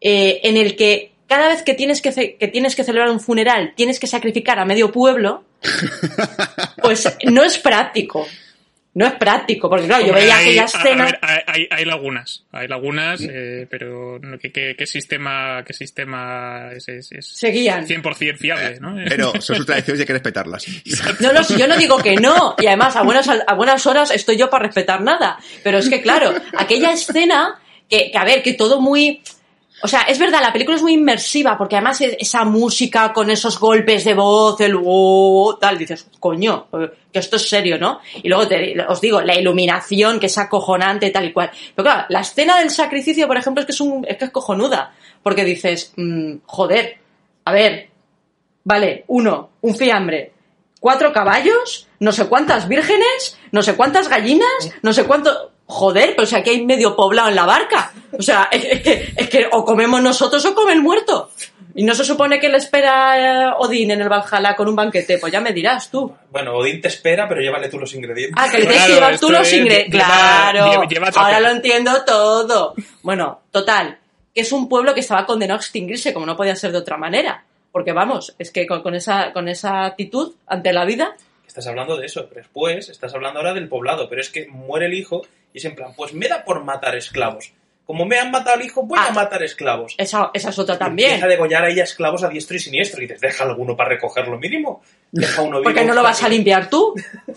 eh, en el que cada vez que tienes que, tienes que celebrar un funeral tienes que sacrificar a medio pueblo, pues no es práctico. No es práctico, porque claro, yo veía hay- aquella a escena. ver, hay, lagunas, hay lagunas, eh, pero ¿qué, qué, qué sistema, qué sistema es, es, es Seguían. 100% fiable, ¿no? Pero son sus tradiciones y hay que respetarlas. No, no, si yo no digo que no. Y además, a buenas, a buenas horas estoy yo para respetar nada. Pero es que, claro, aquella escena, que, que a ver, que todo muy. O sea, es verdad, la película es muy inmersiva, porque además es- esa música con esos golpes de voz, el oh, tal, dices, coño, que esto es serio, ¿no? Y luego te- os digo, la iluminación, que es acojonante, tal y cual. Pero claro, la escena del sacrificio, por ejemplo, es que es, un, es que es cojonuda, porque dices, mm, joder, a ver, Vale, uno, un fiambre, cuatro caballos, no sé cuántas vírgenes, no sé cuántas gallinas, no sé cuánto. Joder, pero si aquí hay medio poblado en la barca. O sea, es, es que, es que o comemos nosotros o come el muerto. Y no se supone que le espera eh, Odín en el Valhalla con un banquete, pues ya me dirás tú. Bueno, Odín te espera, pero llévale tú los ingredientes. Ah, que le tienes que llevar tú los es- ingredientes. Claro, lleva- lleva tope. ahora lo entiendo todo. Bueno, total, que es un pueblo que estaba condenado a extinguirse, como no podía ser de otra manera. Porque vamos, es que con, con esa, con esa actitud ante la vida, Estás hablando de eso, pero después estás hablando ahora del poblado, pero es que muere el hijo y es en plan, pues me da por matar esclavos. Como me han matado al hijo, voy Ah. a matar esclavos. esa, esa es otra también. degollar a ella esclavos a diestro y siniestro. Y dices, deja alguno para recoger lo mínimo. Deja uno Porque no lo vas a limpiar tú.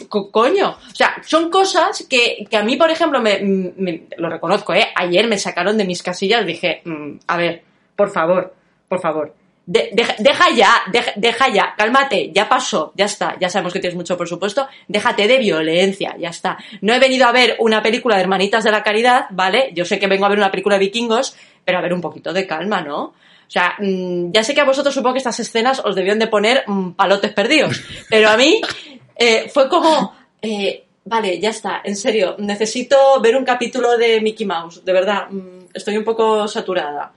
Co- coño. O sea, son cosas que, que a mí, por ejemplo, me, me- lo reconozco, ¿eh? Ayer me sacaron de mis casillas, dije, mm, a ver, por favor, por favor. De- deja, deja ya, deja, deja ya, cálmate, ya pasó, ya está, ya sabemos que tienes mucho presupuesto, déjate de violencia, ya está. No he venido a ver una película de Hermanitas de la Caridad, ¿vale? Yo sé que vengo a ver una película de vikingos, pero a ver un poquito de calma, ¿no? O sea, mm, ya sé que a vosotros supongo que estas escenas os debían de poner mm, palotes perdidos, pero a mí eh, fue como, eh, vale, ya está, en serio, necesito ver un capítulo de Mickey Mouse, de verdad, mm, estoy un poco saturada.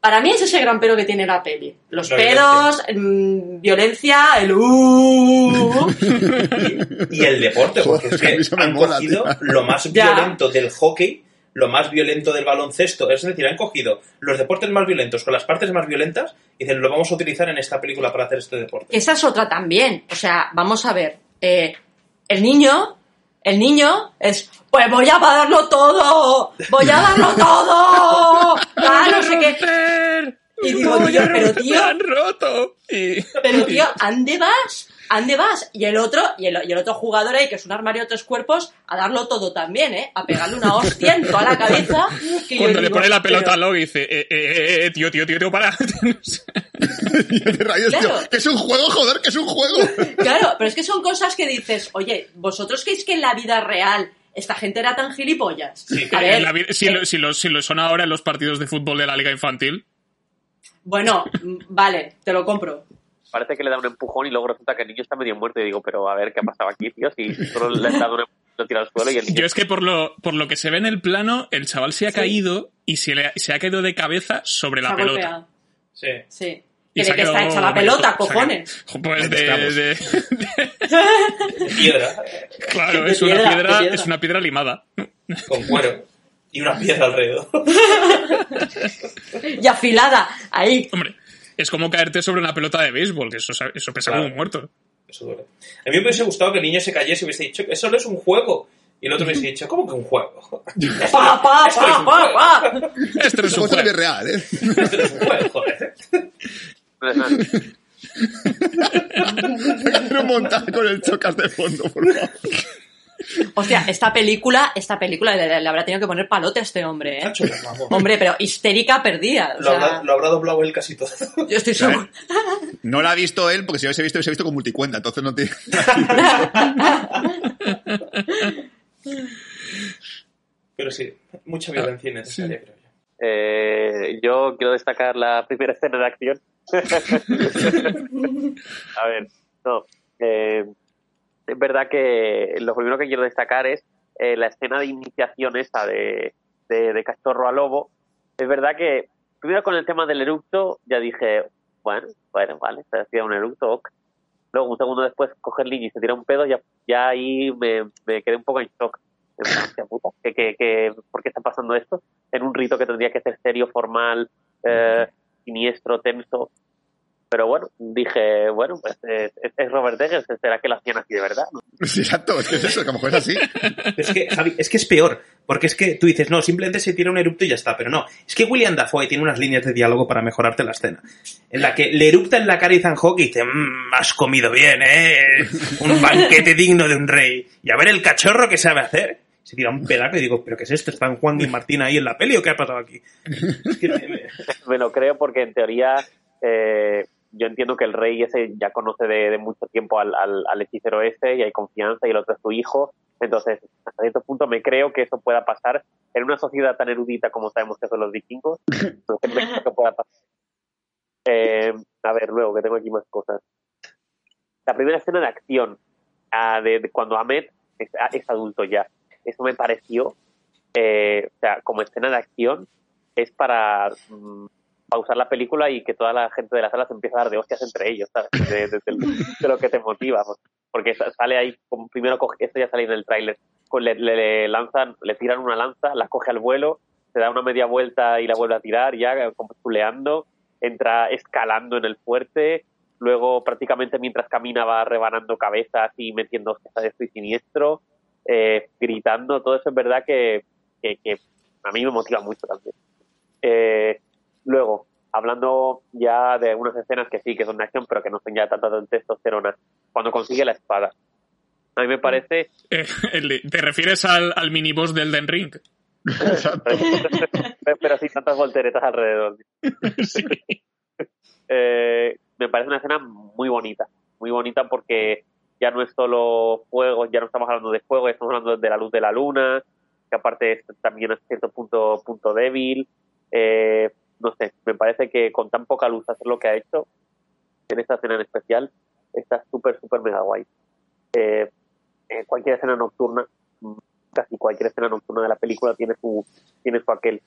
Para mí es ese gran pero que tiene la peli. Los La pedos, mm, violencia, el uh, Y el deporte, porque Joder, es que han mola, cogido lo más Ya. violento del hockey, lo más violento del baloncesto. Es decir, han cogido los deportes más violentos con las partes más violentas y dicen, lo vamos a utilizar en esta película para hacer este deporte. Esa es otra también. O sea, vamos a ver. eh, el niño, el niño es, pues voy a darlo todo, voy a darlo todo. Ah, no sé qué. Y digo, ¡Voy tío, pero tío, ¡Me han roto! Pero tío, ¿ande vas? ¿Ande vas? Y el otro, y el, y el otro jugador ahí, que es un armario de tres cuerpos, a darlo todo también, ¿eh? A pegarle una hostia en toda la cabeza. que Cuando le digo, pone la pelota pero- al logo y dice, eh, eh, eh, eh, tío, tío, tío, tío, para. Rayos, tío, Claro. que es un juego, joder, que es un juego. Claro, pero es que son cosas que dices, oye, vosotros creéis que en la vida real esta gente era tan gilipollas. Sí, a ver, la si, eh, lo, si, lo, si lo son ahora en los partidos de fútbol de la liga infantil. bueno, mm, vale, te lo compro. Parece que le da un empujón y luego resulta que el niño está medio muerto y digo, pero a ver qué ha pasado aquí, tío, si solo le ha dado un empujón, lo tira al suelo y el niño Yo es que por lo, por lo que se ve en el plano, el chaval se ha caído y se, le, se ha caído de cabeza sobre la Se pelota. golpeado. Sí. Sí. Y ¿De se ha qué está hecha la pelota, cojones? Pues de, de- De piedra, claro, De es una piedra, de piedra, piedra. es una piedra limada. con cuero. Y una piedra alrededor. Y afilada, ahí. Hombre, es como caerte sobre una pelota de béisbol, que eso, eso pesa Claro. como un muerto. Eso duele. A mí me hubiese gustado que el niño se cayese y hubiese dicho que eso no es un juego. Y el otro me hubiese dicho, ¿cómo que un juego? Pa, pa, Esto es pa, un pa, pa. Esto no es un juego. es real, ¿eh? Esto no es un juego, joder. Con el chocas de fondo, por favor. Hostia, esta película, esta película le, le habrá tenido que poner palote a este hombre, ¿eh? Hombre, pero histérica perdida. o Lo habrá, sea, lo habrá doblado él casi todo. yo estoy seguro. No la ha visto él, porque si lo hubiese visto, lo hubiese visto con multicuenta, entonces no tiene... Pero sí, mucha violencia innecesaria, creo yo. Eh, yo quiero destacar la primera escena de acción. A ver, no. eh, es verdad que lo primero que quiero destacar es eh, la escena de iniciación esa de, de, a lobo. Es verdad que primero con el tema del eructo ya dije, bueno, bueno, vale, se hacía un eructo, ok. Luego un segundo después coge el niño y se tira un pedo, ya, ya ahí me, me quedé un poco en shock. Puta, ¿qué, qué, qué, ¿Por qué está pasando esto? En un rito que tendría que ser serio, formal, eh, siniestro, tenso. Pero bueno, dije, bueno, pues es, es- es Robert Eggers, ¿será que lo hacían así de verdad? Sí, exacto, es que es eso, que a lo mejor es así. Es que, Javi, es que es peor. Porque es que tú dices, no, simplemente se tira un erupto y ya está. Pero no. Es que William Dafoe tiene unas líneas de diálogo para mejorarte la escena. En la que le erupta en la cara Ethan Hawke y dice, mmm, has comido bien, ¿eh? Un banquete digno de un rey. Y a ver el cachorro que sabe hacer. Se tira un pedazo y digo, ¿pero qué es esto? ¿Están Juan y Martín ahí en la peli o qué ha pasado aquí? Es que me- me- Me lo creo porque en teoría eh, yo entiendo que el rey ese ya conoce de, de mucho tiempo al, al, al hechicero ese y hay confianza y el otro es su hijo. Entonces, hasta cierto punto me creo que eso pueda pasar en una sociedad tan erudita como sabemos que son los vikingos. No sé, me creo que pueda pasar. Eh, a ver, luego que tengo aquí más cosas. La primera escena de acción, ah, de, de cuando Ahmed es, ah, es adulto ya. Eso me pareció, eh, o sea, como escena de acción, es para mm, pausar la película y que toda la gente de la sala se empiece a dar de hostias entre ellos, ¿sabes? De, lo que te motiva. pues. Porque sa- sale ahí, primero coge, esto ya sale en el tráiler, le, lanzan, le tiran una lanza, la coge al vuelo, se da una media vuelta y la vuelve a tirar, ya como chuleando, entra escalando en el fuerte, luego prácticamente mientras camina va rebanando cabezas y metiendo hostias a esto y siniestro, eh, gritando, todo eso es verdad que, que, que a mí me motiva mucho también. Eh, luego, hablando ya de algunas escenas que sí, que son de acción, pero que no son ya tanta de testosterona, cuando consigue la espada. A mí me parece, Eh, ¿Te refieres al, al miniboss del Den Ring? pero sin tantas volteretas alrededor. Eh, me parece una escena muy bonita, muy bonita porque ya no es solo fuego, ya no estamos hablando de fuego, estamos hablando de la luz de la luna, que aparte es también a cierto punto, punto débil. Eh, no sé, me parece que con tan poca luz hacer lo que ha hecho en esta escena en especial está súper, súper mega guay. Eh, eh, cualquier escena nocturna, casi cualquier escena nocturna de la película tiene su, tiene su aquel.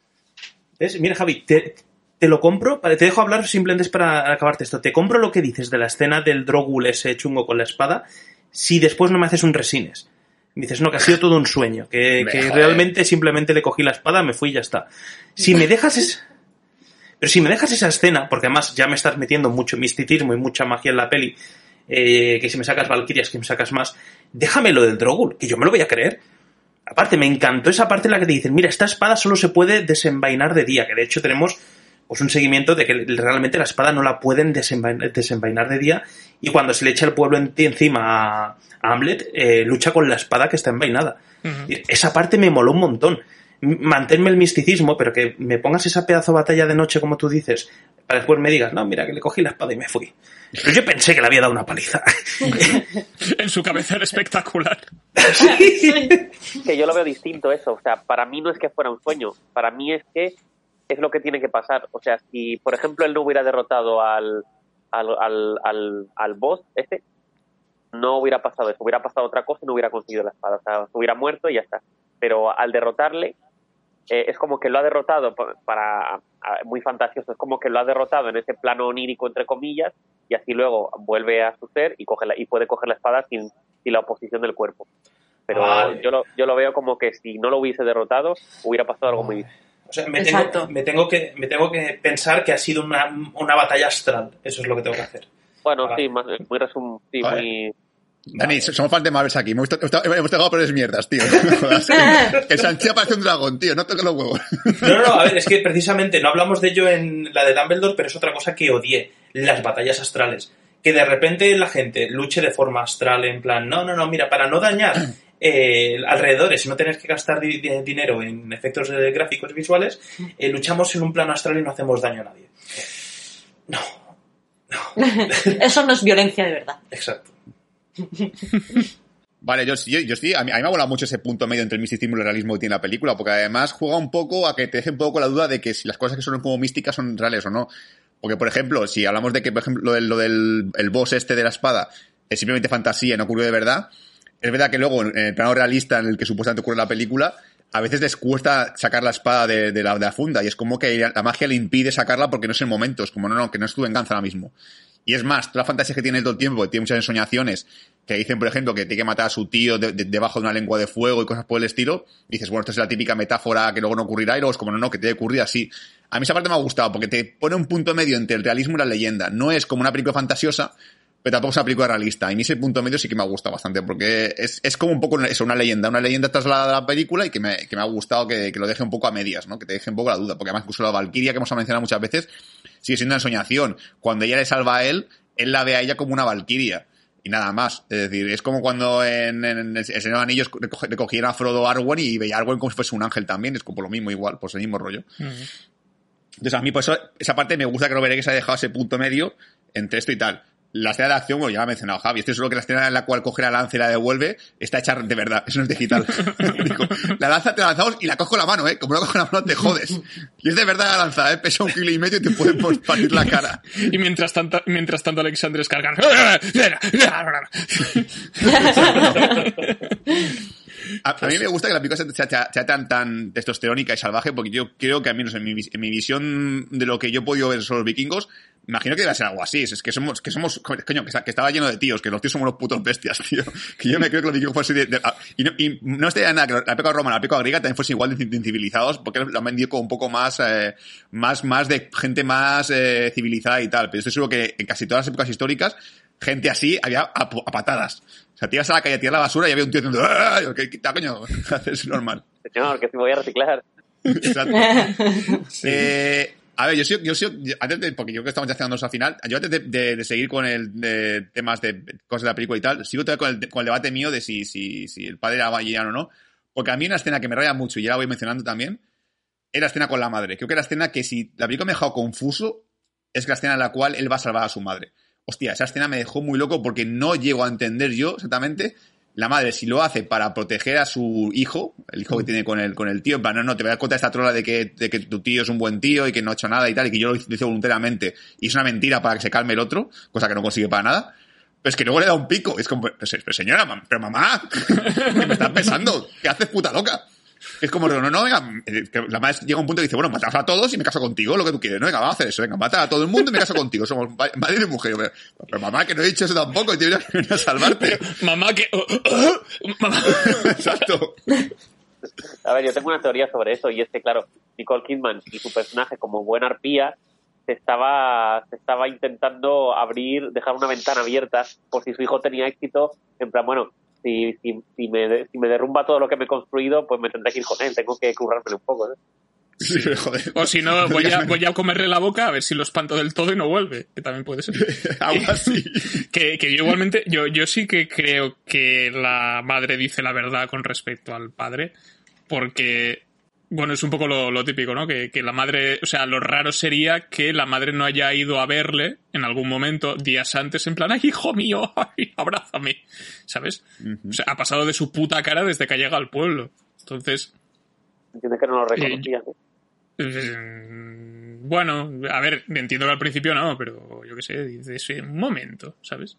¿Ves? Mira, Javi, te, te lo compro, vale, te dejo hablar simplemente para acabarte esto. Te compro lo que dices de la escena del Drogul ese chungo con la espada, si después no me haces un resines. Me dices, no, que ha sido todo un sueño, que, que realmente simplemente le cogí la espada, me fui y ya está. Si me dejas es... Pero si me dejas esa escena, porque además ya me estás metiendo mucho misticismo y mucha magia en la peli, eh, que si me sacas Valkyrias, que me sacas más, déjame lo del Drogul, que yo me lo voy a creer. Aparte, me encantó esa parte en la que te dicen, mira, esta espada solo se puede desenvainar de día, que de hecho tenemos pues un seguimiento de que realmente la espada no la pueden desenvainar, desenvainar de día y cuando se le echa el pueblo en- encima a, a Hamlet, eh, lucha con la espada que está envainada. Esa parte me moló un montón. Manténme el misticismo, pero que me pongas esa pedazo de batalla de noche, como tú dices, para después me digas, no, mira, que le cogí la espada y me fui. Pero yo pensé que le había dado una paliza. en su cabeza era espectacular. Que yo lo veo distinto eso. O sea, para mí no es que fuera un sueño. Para mí es que es lo que tiene que pasar. O sea, si, por ejemplo, él no hubiera derrotado al, al, al, al, al boss este, no hubiera pasado eso. Hubiera pasado otra cosa y no hubiera conseguido la espada. O sea, hubiera muerto y ya está. Pero al derrotarle, eh, es como que lo ha derrotado pa- para, muy fantasioso, es como que lo ha derrotado en ese plano onírico entre comillas y así luego vuelve a su ser y coge la- y puede coger la espada sin, sin la oposición del cuerpo. Pero Vale. yo lo, yo lo veo como que si no lo hubiese derrotado hubiera pasado algo muy distinto. O sea, me tengo, me, tengo que, me tengo que pensar que ha sido una, una batalla astral. Eso es lo que tengo que hacer. Bueno, Vale. sí, más, muy resum, sí, Vale. muy Dani, somos fans de Marvel aquí. Hemos, hemos dejado peores mierdas, tío. No me jodas. que Sanchi parece un dragón, tío. No toques los huevos. No, no, no, a ver, es que precisamente no hablamos de ello en la de Dumbledore, pero es otra cosa que odié, las batallas astrales. Que de repente la gente luche de forma astral, en plan, no, no, no, mira, para no dañar eh, alrededores y no tener que gastar di- di- dinero en efectos eh, gráficos visuales, eh, luchamos en un plano astral y no hacemos daño a nadie. No, Eso no es violencia de verdad. exacto. Vale, yo, yo, yo sí, a mí, me ha molado mucho ese punto medio entre el misticismo y el realismo que tiene la película, porque además juega un poco a que te deje un poco la duda de que si las cosas que son como místicas son reales o no. Porque, por ejemplo, si hablamos de que, por ejemplo, lo del, el boss este de la espada es simplemente fantasía no ocurrió de verdad, es verdad que luego, en el plano realista en el que supuestamente ocurre la película, a veces les cuesta sacar la espada de, de la, de la funda y es como que la magia le impide sacarla porque no es el momento, es como, no, no, que no es tu venganza ahora mismo. Y es más, todas las fantasías que tiene todo el tiempo, tiene muchas ensoñaciones, que dicen, por ejemplo, que tiene que matar a su tío de- de- debajo de una lengua de fuego y cosas por el estilo, dices, bueno, esto es la típica metáfora que luego no ocurrirá, y luego es como, no, no, que tiene que ocurrir así. A mí esa parte me ha gustado, porque te pone un punto medio entre el realismo y la leyenda. No es como una película fantasiosa, pero tampoco es una película realista. Y a mí ese punto medio sí que me ha gustado bastante, porque es, es como un poco eso, una leyenda, una leyenda trasladada a la película y que me, que me ha gustado que, que lo deje un poco a medias, ¿no? Que te deje un poco la duda, porque además incluso la Valkyria que hemos mencionado muchas veces sigue siendo una ensoñación. Cuando ella le salva a él, él la ve a ella como una Valkyria. Y nada más. Es decir, es como cuando en, en El Señor de los Anillos recogían a Frodo Arwen y veía a Arwen como si fuese un ángel también. Es como lo mismo igual, pues el mismo rollo. Entonces a mí por eso esa parte me gusta que Robert Eggers haya dejado ese punto medio entre esto y tal. La escena de acción, bueno, ya ha mencionado Javi, esto es solo que la escena en la cual coge la lanza y la devuelve está hecha de verdad, eso no es digital. Digo, la lanza te la lanzamos y la cojo con la mano, ¿eh? Como no cojo la mano te jodes. Y es de verdad la lanza, ¿eh? Pesa un kilo y medio y te puede pues, partir la cara. Y mientras tanto, mientras tanto Alexander es cargar. A, a mí me gusta que la película sea, sea- sea tan, tan testosterónica y salvaje, porque yo creo que al menos en mi, en mi visión de lo que yo he podido ver sobre los vikingos, imagino que debe ser algo así. Es que somos, que somos, coño, que, estaba lleno de tíos, que los tíos somos unos putos bestias, tío. Que yo me creo que los vikingos fuesen de, de- a- y, no, y no estaría nada que la época romana, la época griega también fuesen igual de, de civilizados, porque lo han vendido como un poco más, eh, más, más de gente más eh, civilizada y tal. Pero estoy seguro que en casi todas las épocas históricas, gente así había a, a patadas. O sea, te ibas a la calle a tirar la basura y había un tío diciendo, ¡ah! ¿Qué quita, coño? es normal. Señor, que si voy a reciclar. Exacto. Eh, a ver, yo sí, yo sí, antes de, porque yo creo que estamos ya llegando al final, yo antes de, de- de seguir con el de temas de cosas de la película y tal, sigo todavía con el, con el debate mío de si, si, si el padre era villano o no, porque a mí una escena que me raya mucho, y ya la voy mencionando también, es la escena con la madre. Creo que la escena que si la película me ha dejado confuso, es la escena en la cual él va a salvar a su madre. Hostia, esa escena me dejó muy loco porque no llego a entender yo exactamente la madre si lo hace para proteger a su hijo, el hijo que tiene con el, con el tío, en plan, no, no, te voy a dar cuenta esta trola de que, de que tu tío es un buen tío y que no ha hecho nada y tal, y que yo lo hice voluntariamente, y es una mentira para que se calme el otro, cosa que no consigue para nada. Pero es que luego le da un pico, es como, pero señora, pero mamá, que me estás pensando, ¿qué haces puta loca? Es como, no, no, venga, eh, que la madre llega a un punto y dice, bueno, matas a todos y me caso contigo, lo que tú quieres, no, venga, vamos a hacer eso, venga, mata a todo el mundo y me caso contigo, somos ma- madre y mujer. Pero, pero mamá, que no he dicho eso tampoco, y te voy a venir a salvarte. Mamá, que. oh, oh, oh, mamá. Exacto. A ver, yo tengo una teoría sobre eso y es que, claro, Nicole Kidman y su personaje como buena arpía se estaba, se estaba intentando abrir, dejar una ventana abierta por si su hijo tenía éxito, en plan, bueno, si, si, si, me, si me derrumba todo lo que me he construido, pues me tendré que ir con él, tengo que currármelo un poco. joder. O si no, voy a, voy a comerle la boca a ver si lo espanto del todo y no vuelve. Que también puede ser. Así. Que, que yo igualmente, yo, yo sí que creo que la madre dice la verdad con respecto al padre, porque Bueno, es un poco lo, lo típico, ¿no? Que, que la madre, o sea, lo raro sería que la madre no haya ido a verle en algún momento, días antes, en plan, ay, hijo mío, ay, abrázame, ¿sabes? O sea, ha pasado de su puta cara desde que ha llegado al pueblo. Entonces, que no lo reconocían. ¿eh? eh, bueno, a ver, entiendo que al principio no, pero yo qué sé, dices, un momento, ¿sabes?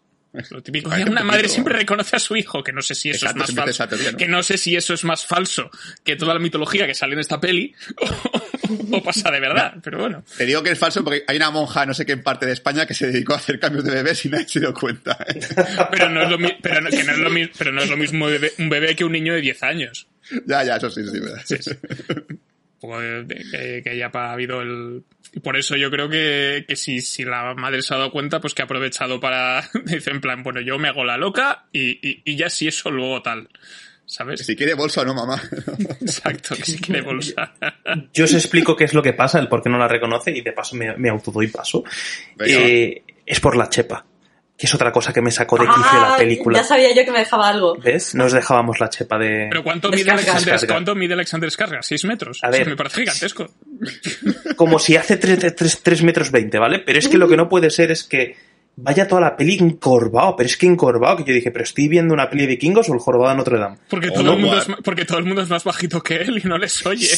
Lo típico que un una madre siempre reconoce a su hijo, que no sé si eso Exacto, es más falso. teoría, ¿no? Que no sé si eso es más falso que toda la mitología que sale en esta peli, o, pasa de verdad, pero bueno. Te digo que es falso porque hay una monja, no sé qué en parte de España, que se dedicó a hacer cambios de bebés y nadie se dio cuenta. Pero no es lo, pero no, que no es lo, pero no es lo mismo bebé- un bebé que un niño de 10 años. ya, ya, eso sí, sí. ¿verdad? Sí, sí. De- de- que, que haya habido el... Y por eso yo creo que, que si, si la madre se ha dado cuenta, pues que ha aprovechado para... Dice en plan, bueno, yo me hago la loca y, y, y ya si eso luego tal. ¿Sabes? Si quiere bolsa o no, mamá. Exacto, que si quiere bolsa. Yo os explico qué es lo que pasa, el por qué no la reconoce, y de paso me, me autodoy paso. Eh, es por la chepa, que es otra cosa que me sacó de quicio la Ah, película. Ya sabía yo que me dejaba algo. ¿Ves? Nos dejábamos la chepa de... Pero ¿cuánto mide. Alexander. ¿cuánto mide Alexander Skarsgård? ¿6 metros? A ver. me parece gigantesco. Como si hace 3, metros 20, ¿vale? Pero es que lo que no puede ser es que vaya toda la peli encorvado, pero es que encorvado, que yo dije, pero estoy viendo una peli de vikingos o el jorobado de Notre Dame. Porque, Oh, todo no, el mundo es, porque todo el mundo es más bajito que él y no les oye.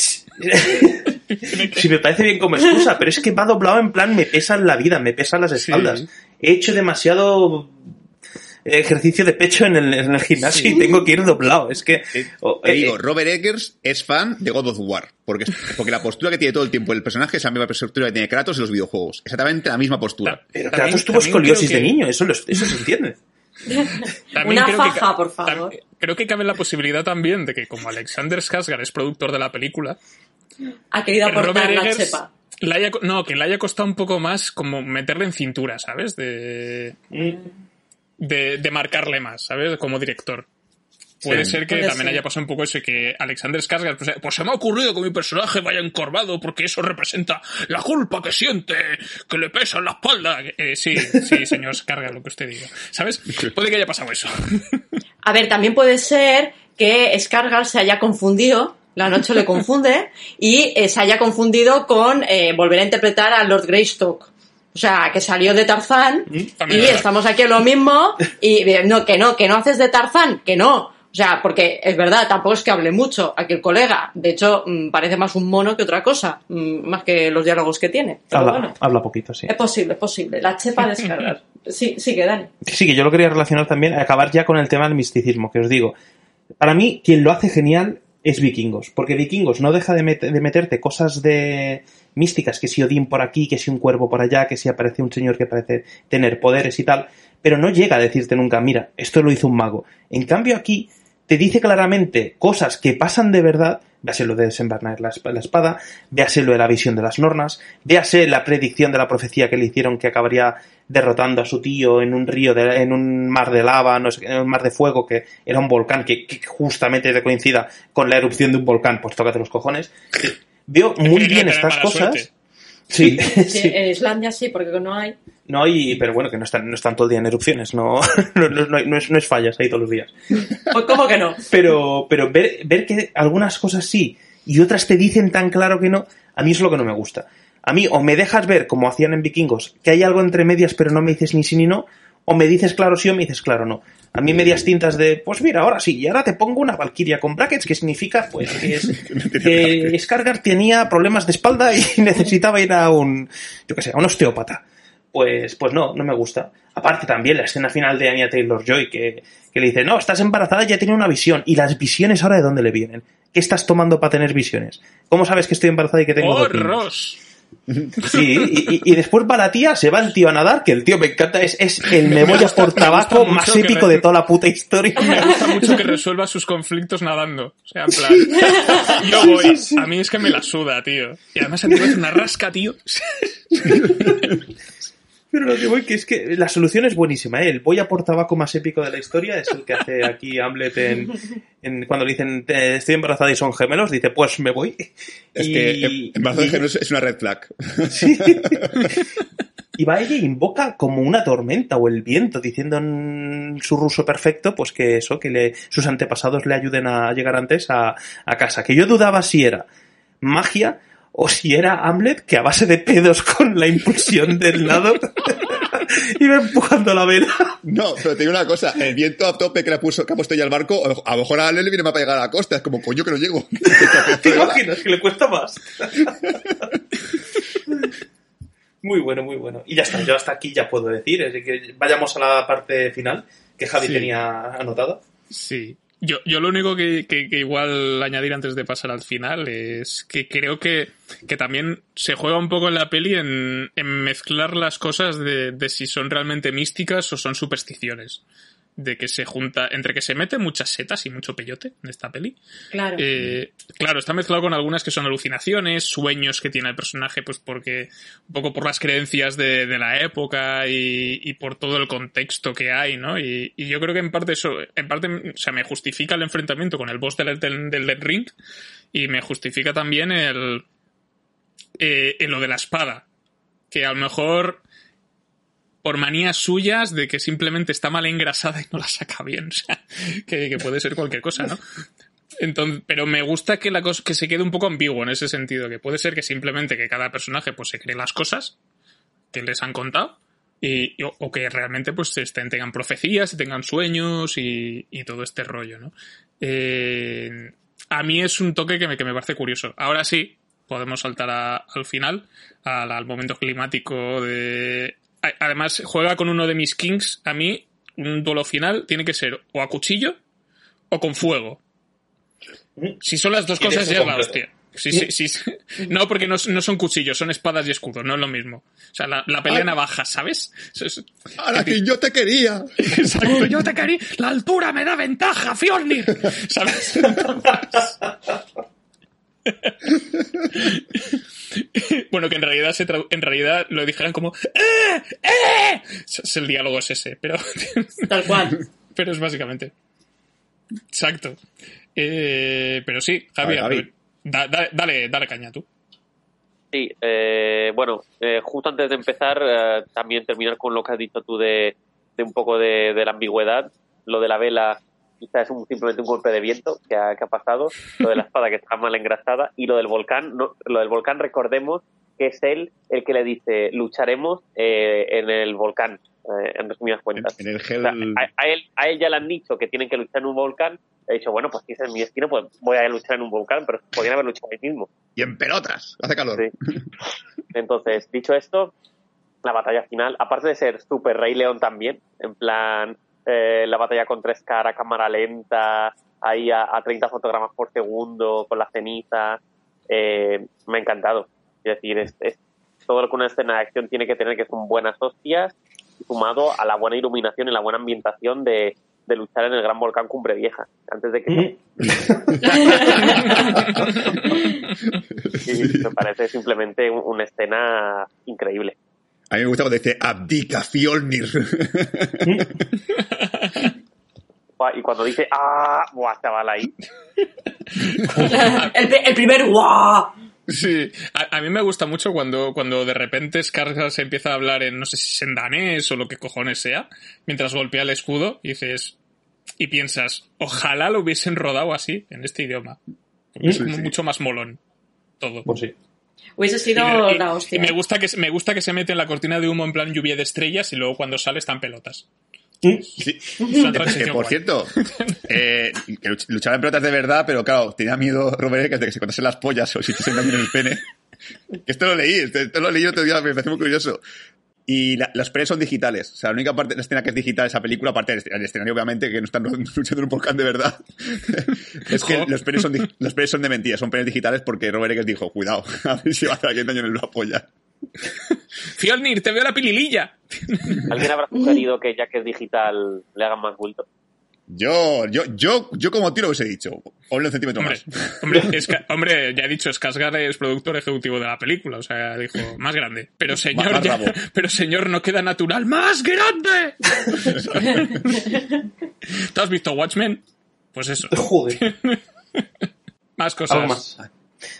Si me parece bien como excusa, pero es que va doblado en plan, me pesan la vida, me pesan las espaldas. Sí. He hecho demasiado ejercicio de pecho en el, en el gimnasio y tengo que ir doblado. Es que... Te eh, digo, eh, Robert Eggers es fan de God of War. Porque, porque la postura que tiene todo el tiempo el personaje es la misma postura que tiene Kratos en los videojuegos. Exactamente la misma postura. pero También- Kratos tuvo también escoliosis de que- niño, eso, lo- eso se entiende. También Una creo que faja, por favor. Creo que cabe la posibilidad también de que como Alexander Skarsgård es productor de la película, Ha querido aportar Robert la Eggers chepa. Le haya co- no, que le haya costado un poco más como meterle en cintura, ¿sabes? De, de, de marcarle más, ¿sabes? Como director. Puede Sí. ser que Puede también ser. haya pasado un poco eso y que Alexander Skarsgård pues, pues se me ha ocurrido que mi personaje vaya encorvado porque eso representa la culpa que siente, que le pesa en la espalda. Eh, sí, sí, señor Skarsgård, lo que usted diga. ¿Sabes? Puede que haya pasado eso. A ver, también puede ser que Skarsgård se haya confundido, la noche le confunde, y eh, se haya confundido con eh, volver a interpretar a Lord Greystoke. O sea, que salió de Tarzán también y estamos aquí en lo mismo y eh, no, que no, que no haces de Tarzán, que no. O sea, porque es verdad, tampoco es que hable mucho aquí el colega. De hecho, mm, parece más un mono que otra cosa, mm, más que los diálogos que tiene. Pero Habla, bueno, habla poquito, sí. es posible, es posible. La chepa de Skarsgård. Sí, sigue, Dani. Sí, que yo lo quería relacionar también, acabar ya con el tema del misticismo, que os digo. Para mí, quien lo hace genial es Vikingos, porque Vikingos no deja de, met- de meterte cosas de místicas, que si Odín por aquí, que si un cuervo por allá, que si aparece un señor que parece tener poderes y tal, pero no llega a decirte nunca, mira, esto lo hizo un mago. En cambio aquí te dice claramente cosas que pasan de verdad, véase lo de desenvanar la, esp- la espada, véase lo de la visión de las nornas, véase la predicción de la profecía que le hicieron que acabaría derrotando a su tío en un río, de- en un mar de lava, no sé, en un mar de fuego, que era un volcán, que, que justamente te coincida con la erupción de un volcán, pues tócate los cojones. Veo muy bien estas cosas. suerte. Sí. En Islandia sí, porque no hay. No, y, pero bueno, que no están, no están todo el día en erupciones, no, no, no, no, es, es fallas ahí todos los días. Pues, ¿cómo que no? Pero, pero ver, ver que algunas cosas sí y otras te dicen tan claro que no, a mí es lo que no me gusta. A mí o me dejas ver, como hacían en Vikingos, que hay algo entre medias pero no me dices ni sí ni no, o me dices claro sí o me dices claro no. A mí medias tintas de, pues mira, ahora sí, y ahora te pongo una Valkyria con brackets, que significa, pues, que, es, que Skargar tenía problemas de espalda y necesitaba ir a un, yo qué sé, a un osteópata. Pues, pues no, no me gusta. Aparte también la escena final de Anya Taylor-Joy que, que le dice, no, estás embarazada y ya tiene una visión. ¿Y las visiones ahora de dónde le vienen? ¿Qué estás tomando para tener visiones? ¿Cómo sabes que estoy embarazada y que tengo ¡Oh, dos niños? Ross! Sí, y, y- y después va la tía, se va el tío a nadar, que el tío me encanta, es, es el me voy a gusta- por tabaco más épico de toda la puta historia. Me gusta mucho que resuelva sus conflictos nadando. O sea, en plan. Yo voy. A mí es que me la suda, tío. Y además el tío hace una rasca, tío. Pero lo que voy que es que la solución es buenísima, ¿eh? El voy a por tabaco más épico de la historia es el que hace aquí Hamlet en, en- cuando le dicen "Eh, estoy embarazada y son gemelos, dice pues me voy. Es Y- que embarazo de y- género es- una red flag. Sí. Y va ella e invoca como una tormenta o el viento, diciendo en su ruso perfecto, pues que eso, que le, sus antepasados le ayuden a llegar antes a, a casa. Que yo dudaba si era magia o si era Hamlet que a base de pedos con la impulsión del nado iba empujando la vela. No, pero te digo una cosa, el viento a tope que le puso, que ha puesto ya el barco, a lo mejor a Hamlet le viene más para llegar a la costa, es como, coño que no llego. ¿Te imaginas que le cuesta más? Muy bueno, muy bueno. Y ya está, yo hasta aquí ya puedo decir, así que vayamos a la parte final que Javi Sí. tenía anotada. Sí. Yo, yo lo único que, que- que igual añadir antes de pasar al final es que creo que, que también se juega un poco en la peli en, en mezclar las cosas de, de si son realmente místicas o son supersticiones. De que se junta, entre que se mete muchas setas y mucho peyote en esta peli. Claro. Eh, claro, está mezclado con algunas que son alucinaciones, sueños que tiene el personaje, pues porque, un poco por las creencias de, de la época y, y por todo el contexto que hay, ¿no? Y, y yo creo que en parte eso, en parte, o sea, me justifica el enfrentamiento con el boss del, del, Ring y me justifica también el, eh, en lo de la espada. Que a lo mejor por manías suyas de que simplemente está mal engrasada y no la saca bien. O sea, que, puede ser cualquier cosa, ¿no? Entonces, pero me gusta que la cosa que se quede un poco ambiguo en ese sentido, que puede ser que simplemente que cada personaje pues se cree las cosas que les han contado y, o, que realmente pues estén, tengan profecías y tengan sueños y, todo este rollo, ¿no? Eh, a mí es un toque que me, que me parece curioso. Ahora sí, podemos saltar al final, al, al momento climático de... Además, juega con uno de mis kings. A mí, un duelo final tiene que ser o a cuchillo o con fuego. Si son las dos cosas, ya es la hostia. Sí, sí, sí. No, porque no, no son cuchillos, son espadas y escudos, no es lo mismo. O sea, la, la pelea Ah. navaja, ¿sabes? Ahora que yo te quería. Exacto, yo te quería. La altura me da ventaja, Fjolnir. ¿Sabes? bueno, que en realidad se en realidad lo dijeran como ¡Eh! ¡Eh! El diálogo es ese, pero, Tal cual. pero es básicamente. Exacto. Eh, pero sí, Javier, Vale, Javi. da- da- dale, dale caña tú. Sí, eh, bueno, eh, justo antes de empezar, eh, también terminar con lo que has dicho tú de, de un poco de, de la ambigüedad. Lo de la vela quizás es un- simplemente un golpe de viento que ha, que ha pasado. Lo de la espada que está mal engrasada. Y lo del volcán, no, lo del volcán recordemos que es él el que le dice lucharemos eh, en el volcán, eh, en resumidas cuentas. En el O sea, gel. a, a él, a él ya le han dicho que tienen que luchar en un volcán. He dicho, bueno, pues si es mi destino, pues voy a luchar en un volcán, pero podrían haber luchado ahí mismo. Y en pelotas. Hace calor. Sí. Entonces, dicho esto, la batalla final, aparte de ser Super Rey León también, en plan, eh, la batalla contra Scar a cámara lenta, ahí a, a 30 fotogramas por segundo, con la ceniza, eh, me ha encantado. Es decir, es, es todo lo que una escena de acción tiene que tener, que son buenas hostias, sumado a la buena iluminación y la buena ambientación de, de luchar en el gran volcán Cumbre Vieja, antes de que... Sí, me parece simplemente un- una escena increíble. A mí me gusta cuando dice abdica Fjolnir. Y cuando dice, ¡ah! ¡Buah, chaval ahí! el, el primer ¡guau! Sí, a, a mí me gusta mucho cuando, cuando de repente Skarsgård se empieza a hablar en, no sé si es en danés o lo que cojones sea, mientras golpea el escudo y dices, y piensas, ojalá lo hubiesen rodado así, en este idioma. Es como sí. mucho más molón. Todo. Pues sí. Hubiese Y, sido y- la y hostia. me gusta que se- me gusta que se mete en la cortina de humo en plan lluvia de estrellas y luego cuando sale están pelotas. Sí. Que, por guay. cierto, eh, que luch- luchaba en pelotas de verdad, pero claro, tenía miedo Robert Eggers de que se cortase las pollas o si se también el pene. Esto lo leí, esto, lo leí otro día, me pareció muy curioso. Y la- los penes son digitales. O sea, la única parte de la escena que es digital de esa película, aparte del del escenario, obviamente, que no están luchando en un volcán de verdad, es que los penes, son, los penes son de mentira, son penes digitales porque Robert Eggers dijo, cuidado, a ver si va a hacer alguien daño en la polla. Fjolnir, te veo la pilililla. ¿Alguien habrá sugerido que ya que es digital le hagan más bulto? Yo, yo, yo, yo como tiro os he dicho, ponle un centímetro Hombre, más. hombre, es que- hombre, ya he dicho, Skarsgård es productor ejecutivo de la película, o sea, dijo, más grande. Pero señor, Más ya- rabo. pero señor, no queda natural, ¡más grande! ¿Tú has visto Watchmen? Pues eso, Joder. más cosas. Algo más.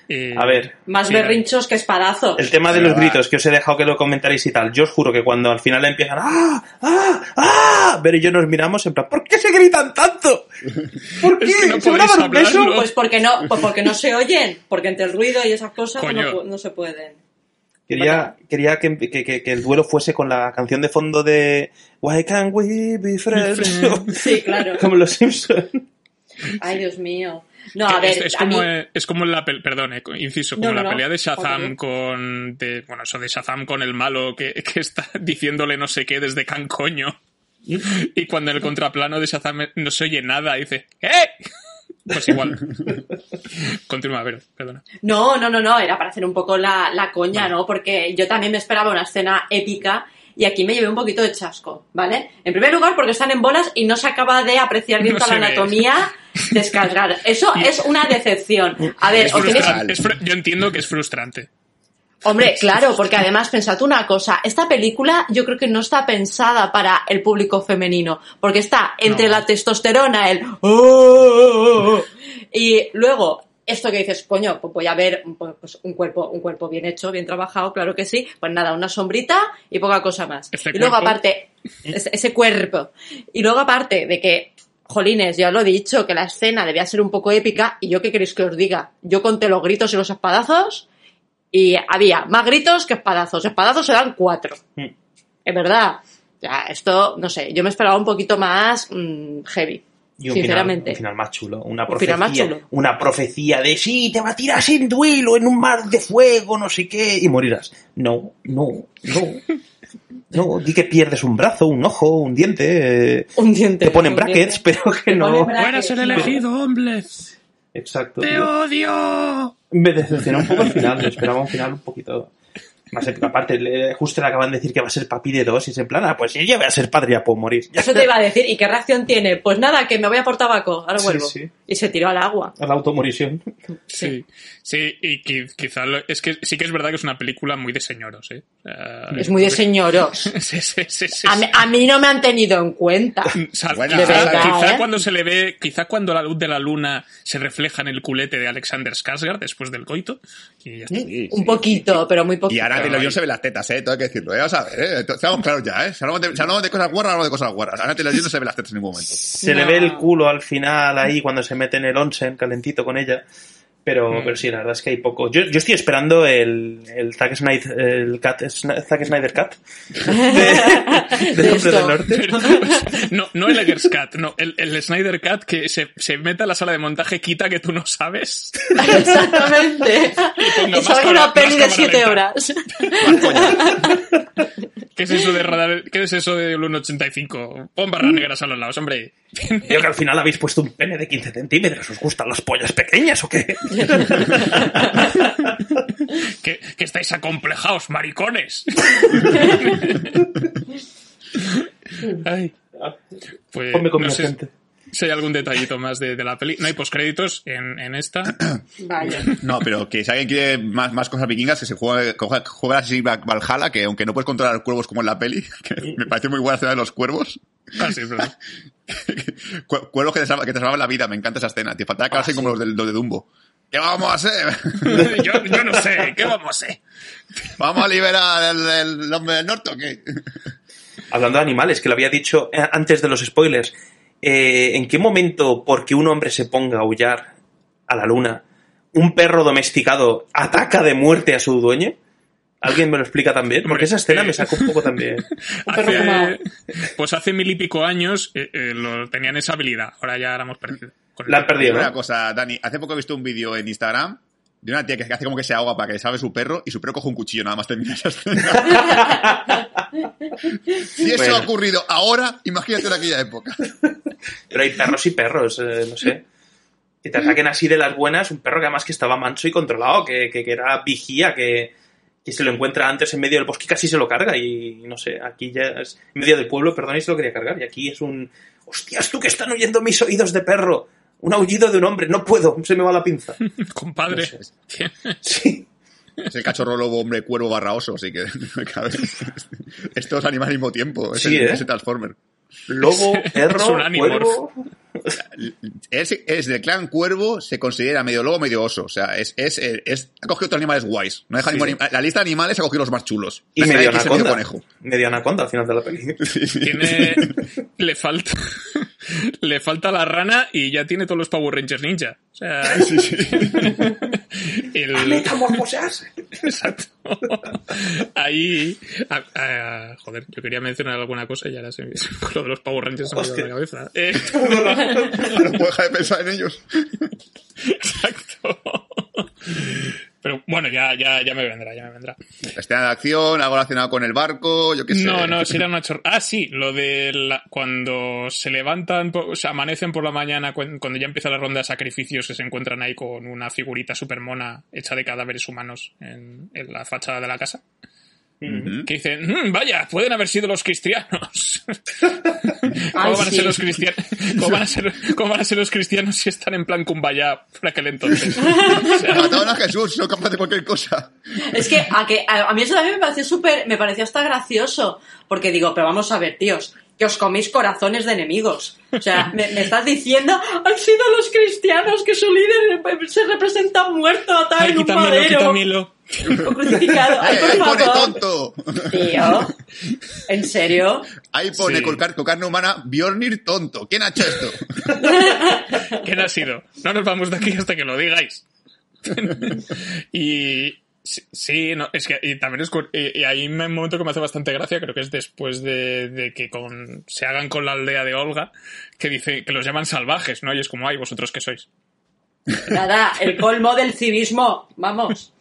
Eh, A ver, Más Sí, berrinchos que espadazos. el tema de los va. gritos que os he dejado que lo comentaréis y tal. Yo os juro que cuando al final empiezan ¡Ah! ¡Ah! ¡Ah! Ver y yo nos miramos en plan, ¿por qué se gritan tanto? ¿Por qué? Es que no ¿Se un beso? Pues porque no, pues porque no se oyen, porque entre el ruido y esas cosas no, se pueden. Quería, quería que, que- que- que el duelo fuese con la canción de fondo de Why can't we be friends? Sí, claro. Como los Simpsons. Ay, Dios mío. No, que a ver, es, es a como, mí- eh, es como en la perdón, eh, inciso, como No, no, la no. pelea de Shazam con de, bueno, eso de Shazam con el malo que, que está diciéndole no sé qué desde can coño. Y cuando en el contraplano de Shazam no se oye nada, dice ¡Eh! Pues igual. Continúa, a ver, perdona. No, no, no, no, era para hacer un poco la, la coña, ¿no? Porque yo también me esperaba una escena épica y aquí me llevé un poquito de chasco, ¿vale? En primer lugar, porque están en bolas y no se acaba de apreciar bien No toda la ve. anatomía descargar. Eso es una decepción. A ver, Es os tenéis- frustrante, es fru- yo entiendo que es frustrante. Hombre, claro, porque además pensad una cosa, esta película yo creo que no está pensada para el público femenino, porque está entre No. la testosterona, el "Oh, oh, oh", y luego esto que dices, coño, pues voy a ver pues, un cuerpo, un cuerpo bien hecho, bien trabajado, claro que sí, pues nada, una sombrita y poca cosa más. Este y luego aparte, ese, ese cuerpo, y luego aparte de que Jolines, ya lo he dicho, que la escena debía ser un poco épica, y yo qué queréis que os diga, yo conté los gritos y los espadazos, y había más gritos que espadazos. Espadazos se dan cuatro. Mm. Es verdad. Ya, esto, no sé, yo me esperaba un poquito más mm, heavy. Y un sinceramente. Final, un final más chulo. Una Un profecía, final más chulo. una profecía de sí, te batirás en duelo en un mar de fuego, no sé qué, y morirás. No, no, no. No, di que pierdes un brazo, un ojo, un diente. eh, Un diente. te ponen un brackets, diente. pero que Te no. ponen brackets. ¡Tú eres el elegido, hombre! Exacto. ¡Te odio! Me decepcionó un poco el final, me esperaba un final un poquito más épico. Aparte, le- justo le acaban de decir que va a ser papi de dos y es en plan, ah, pues si ya voy a ser padre, ya puedo morir. Ya Eso te iba a decir. ¿Y qué reacción tiene? Pues nada, que me voy a por tabaco. Ahora vuelvo. sí. Y se tiró al agua. A la automorisión. Sí, sí, y qui- quizá lo- es que sí que es verdad que es una película muy de señoros, ¿eh? Es muy de señoros. sí, sí, sí, sí, A mí, a mí no me han tenido en cuenta. Sal- Bueno, quizá, de verdad, quizá ¿eh? cuando se le ve, quizá cuando la luz de la luna se refleja en el culete de Alexander Skarsgård después del coito. Y ya está. Sí, Un sí. poquito, pero muy poquito. Y ahora Taylor Jones se ve las tetas, ¿eh? Todo hay que decirlo, ¿eh? Vamos a ver, ¿eh? Estamos claros ya, ¿eh? Si hablamos de, si hablamos de cosas guarras, hablamos de cosas guarras. Ahora Taylor Jones no se ve las tetas en ningún momento. Se No. le ve el culo al final ahí cuando se mete en el onsen calentito con ella. Pero, Mm. pero sí, la verdad es que hay poco. Yo, yo estoy esperando el, el Zack Snyder, el cat, Zack Snyder Cat de, de Hombre del Norte. Pero, no, no el Eggers Cat, no, el, el Snyder Cat que se, se mete a la sala de montaje, quita que tú no sabes. Exactamente. Y salga cámara- una peli de cámara siete lenta. horas. ¿Qué es eso de radar? ¿Qué es eso del 1.85? Pon barras negras a los lados, hombre. Yo que al final habéis puesto un pene de 15 centímetros. ¿Os gustan las pollas pequeñas o qué? que, que estáis acomplejados, maricones. Ay, pues, Ponme con no mi sé gente. Si hay algún detallito más de, de la peli. No hay postcréditos en, en esta. Vaya. No, pero que si alguien quiere más, más cosas vikingas, que se juegue, así Valhalla, que aunque no puedes controlar cuervos como en la peli, que me parece muy buena la escena de los cuervos. Ah, sí, pero- Cu- Cuervos que te, salvan, que te salvan la vida, me encanta esa escena. Te faltaba que hablasen como los, del, los de Dumbo. ¿Qué vamos a hacer? yo, yo no sé, ¿qué vamos a hacer? ¿Vamos a liberar el, el hombre del norte o qué? Hablando de animales, que lo había dicho eh, antes de los spoilers. Eh, ¿En qué momento, porque un hombre se ponga a aullar a la luna, un perro domesticado ataca de muerte a su dueño? ¿Alguien me lo explica también? Porque esa escena me sacó un poco también. Hace, pues hace mil y pico años eh, eh, lo, tenían esa habilidad. Ahora ya la hemos perdido. La han perdido, Una ¿no? cosa, Dani, hace poco he visto un vídeo en Instagram de una tía que hace como que se ahoga para que salve su perro y su perro coge un cuchillo nada más termina esa escena. si eso Bueno. ha ocurrido ahora, imagínate en aquella época. Pero hay perros y perros, eh, no sé. Que te ataquen así de las buenas, un perro que además que estaba manso y controlado, que, que, que era vigía, que, que se lo encuentra antes en medio del bosque y casi se lo carga. Y no sé, aquí ya es en medio del pueblo, perdón, y se lo quería cargar. Y aquí es un. ¡Hostias, tú que están oyendo mis oídos de perro! Un aullido de un hombre, no puedo, se me va la pinza. Compadre. Sí. Es el cachorro lobo, hombre, cuervo barra oso, así que es animal al mismo tiempo, es Sí, el- ¿eh? ese Transformer. Lobo, perro, es un cuervo. Es, es del clan cuervo, se considera medio lobo, medio oso. O sea, es, es, es, ha cogido otros animales guays. No deja Sí, ningún sí. La lista de animales ha cogido los más chulos. Y La medio medio anaconda. conejo. Medio anaconda al final de la peli. Tiene, le falta, le falta la rana y ya tiene todos los Power Rangers ninja. O sea, el, ¡Metamorfosearse! exacto. Ahí, a- a- joder, yo quería mencionar alguna cosa y ahora se me, de los Power Rangers se me ha ido de la cabeza. Eh, no puedo dejar de pensar en ellos. exacto. Pero bueno, ya, ya, ya me vendrá, ya me vendrá. Escena de acción, algo relacionado con el barco, yo qué sé. No, no, si era una chor... Ah, sí, lo de la- cuando se levantan, o sea, amanecen por la mañana, cuando ya empieza la ronda de sacrificios, que se encuentran ahí con una figurita super mona hecha de cadáveres humanos en, en la fachada de la casa. Que dicen, "Mm, vaya, pueden haber sido los cristianos. ¿Cómo van, a ser los cristianos? ¿Cómo, van a ser, ¿Cómo van a ser los cristianos si están en plan kumbaya por aquel entonces? O sea, Mataron a Jesús, son capaces de cualquier cosa. Es que a, que a, a mí eso también me pareció súper, me pareció hasta gracioso, porque digo, pero vamos a ver, tíos, que os coméis corazones de enemigos. O sea, me, me estás diciendo, han sido los cristianos que su líder se representa muerto atado en un quítamelo, madero quítamelo. crucificado. Ay, ¡Eh, por ahí pone favor. tonto! Tío, ¿en serio? Ahí pone Sí. con carne humana, Bjornir tonto. ¿Quién ha hecho esto? ¿Quién ha sido? No nos vamos de aquí hasta que lo digáis. y sí, sí, no, es que y también es y, y hay un momento que me hace bastante gracia, creo que es después de, de que con, se hagan con la aldea de Olga, que dice que los llaman salvajes, ¿no? Y es como, ay, vosotros qué sois. Nada, el colmo del civismo, vamos.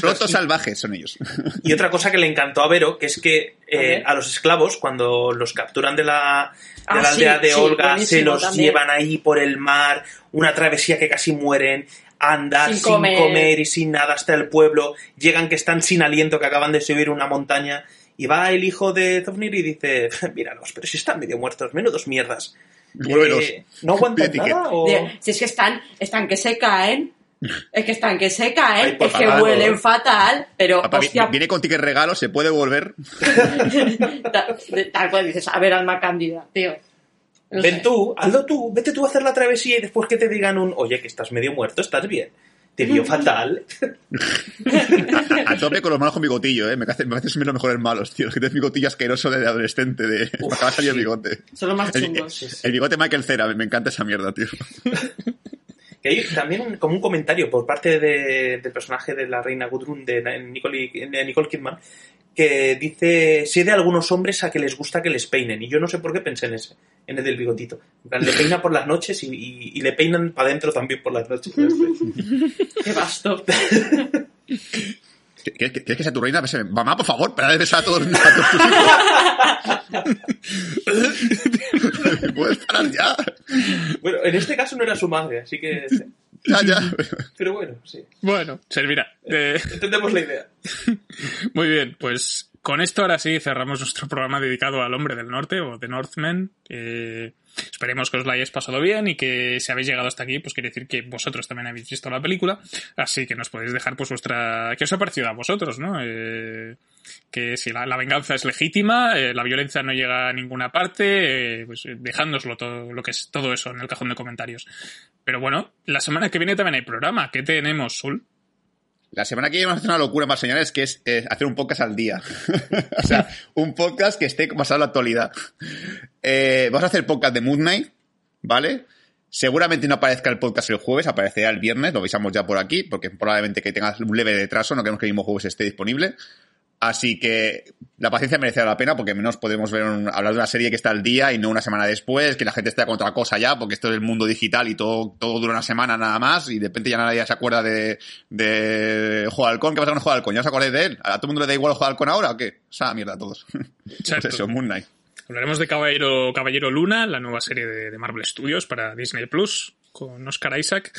Protos salvajes son ellos. Y otra cosa que le encantó a Vero, que es que eh, A los esclavos, cuando los capturan de la, de Ah, la aldea sí, de sí, Olga, se los también. llevan ahí por el mar, una travesía que casi mueren, andar Sin sin, comer. y sin nada hasta el pueblo, llegan que están sin aliento, que acaban de subir una montaña, y va el hijo de Zofnir y dice, míralos, pero si están medio muertos, menudos mierdas. Eh, ¿No aguantan nada? o- si es que están, están que se caen, es que están que se caen, es que favor. huelen fatal, pero Papá, vi- hostia, viene con ticket regalo, se puede volver. ta- de- tal cual dices, a ver, alma cándida, tío. No Ven sé. tú, hazlo tú, vete tú a hacer la travesía y después que te digan un, oye, que estás medio muerto, estás bien. Te vio fatal. A, tope con los malos con bigotillo, ¿eh? Me parece, me parece son los mejores malos, tío. Los que tienen bigotillo asqueroso de adolescente, de... me acaba de salir el bigote. Son los más El, chungos. el bigote Michael Cera, me, me encanta esa mierda, tío. Que hay también un- como un comentario por parte de- del personaje de la reina Gudrun de Nicole, de Nicole Kidman que dice, sé de algunos hombres a que les gusta que les peinen. Y yo no sé por qué pensé en ese, en el del bigotito. Le peina por las noches y, y- y le peinan para adentro también por las noches. Qué basto. ¿Quieres que, quieres que sea tu reina? Bésame. Mamá, por favor, para de besar a todos, a todos tus hijos. ¿Puedes parar ya? bueno, en este caso no era su madre, así que... Ya, ya. Pero bueno, sí. Bueno, servirá. Eh, Entendemos la idea. Muy bien, pues con esto ahora sí cerramos nuestro programa dedicado al hombre del norte o The Northman. Eh, esperemos que os lo hayáis pasado bien y que si habéis llegado hasta aquí, pues quiere decir que vosotros también habéis visto la película. Así que nos podéis dejar pues vuestra... ¿Qué os ha parecido a vosotros, no? Eh, que si la, venganza es legítima, eh, la violencia no llega a ninguna parte, eh, pues dejádnoslo todo, lo que es todo eso en el cajón de comentarios. Pero bueno, la semana que viene también hay programa. ¿Qué tenemos, Sul? La semana que viene vamos a hacer una locura más, señores, que es eh, hacer un podcast al día. o sea, un podcast que esté basado en la actualidad. Eh, vamos a hacer podcast de Moon Knight, ¿vale? Seguramente no aparezca el podcast el jueves, aparecerá el viernes, lo avisamos ya por aquí, porque probablemente que tenga un leve retraso, no queremos que el mismo jueves esté disponible. Así que la paciencia merecerá la pena porque menos podemos ver un- hablar de una serie que está al día y no una semana después, que la gente esté con otra cosa ya, porque esto es el mundo digital y todo, todo dura una semana nada más y de repente ya nadie se acuerda de, de Juego de Halcón. ¿Qué pasa con Juego de Halcón? ¿Ya os acordáis de él? ¿A todo el mundo le da igual Juego de Halcón ahora o qué? O sea, mierda a todos. pues eso, Moon Knight. Hablaremos de Caballero, Caballero Luna, la nueva serie de, de Marvel Studios para Disney Plus, con Oscar Isaac.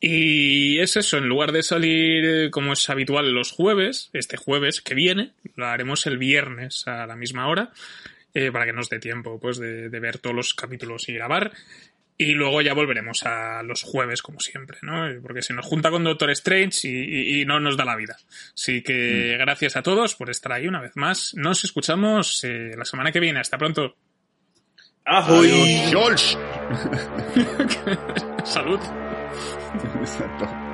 Y es eso, en lugar de salir eh, como es habitual los jueves, este jueves que viene, lo haremos el viernes a la misma hora, eh, para que nos dé tiempo pues de, de ver todos los capítulos y grabar. Y luego ya volveremos a los jueves, como siempre, ¿no? Eh, Porque se nos junta con Doctor Strange y, y- y no nos da la vida. Así que gracias a todos por estar ahí una vez más. Nos escuchamos eh, la semana que viene. Hasta pronto. ¡Ahoy! Scholz. Salud. Exacto.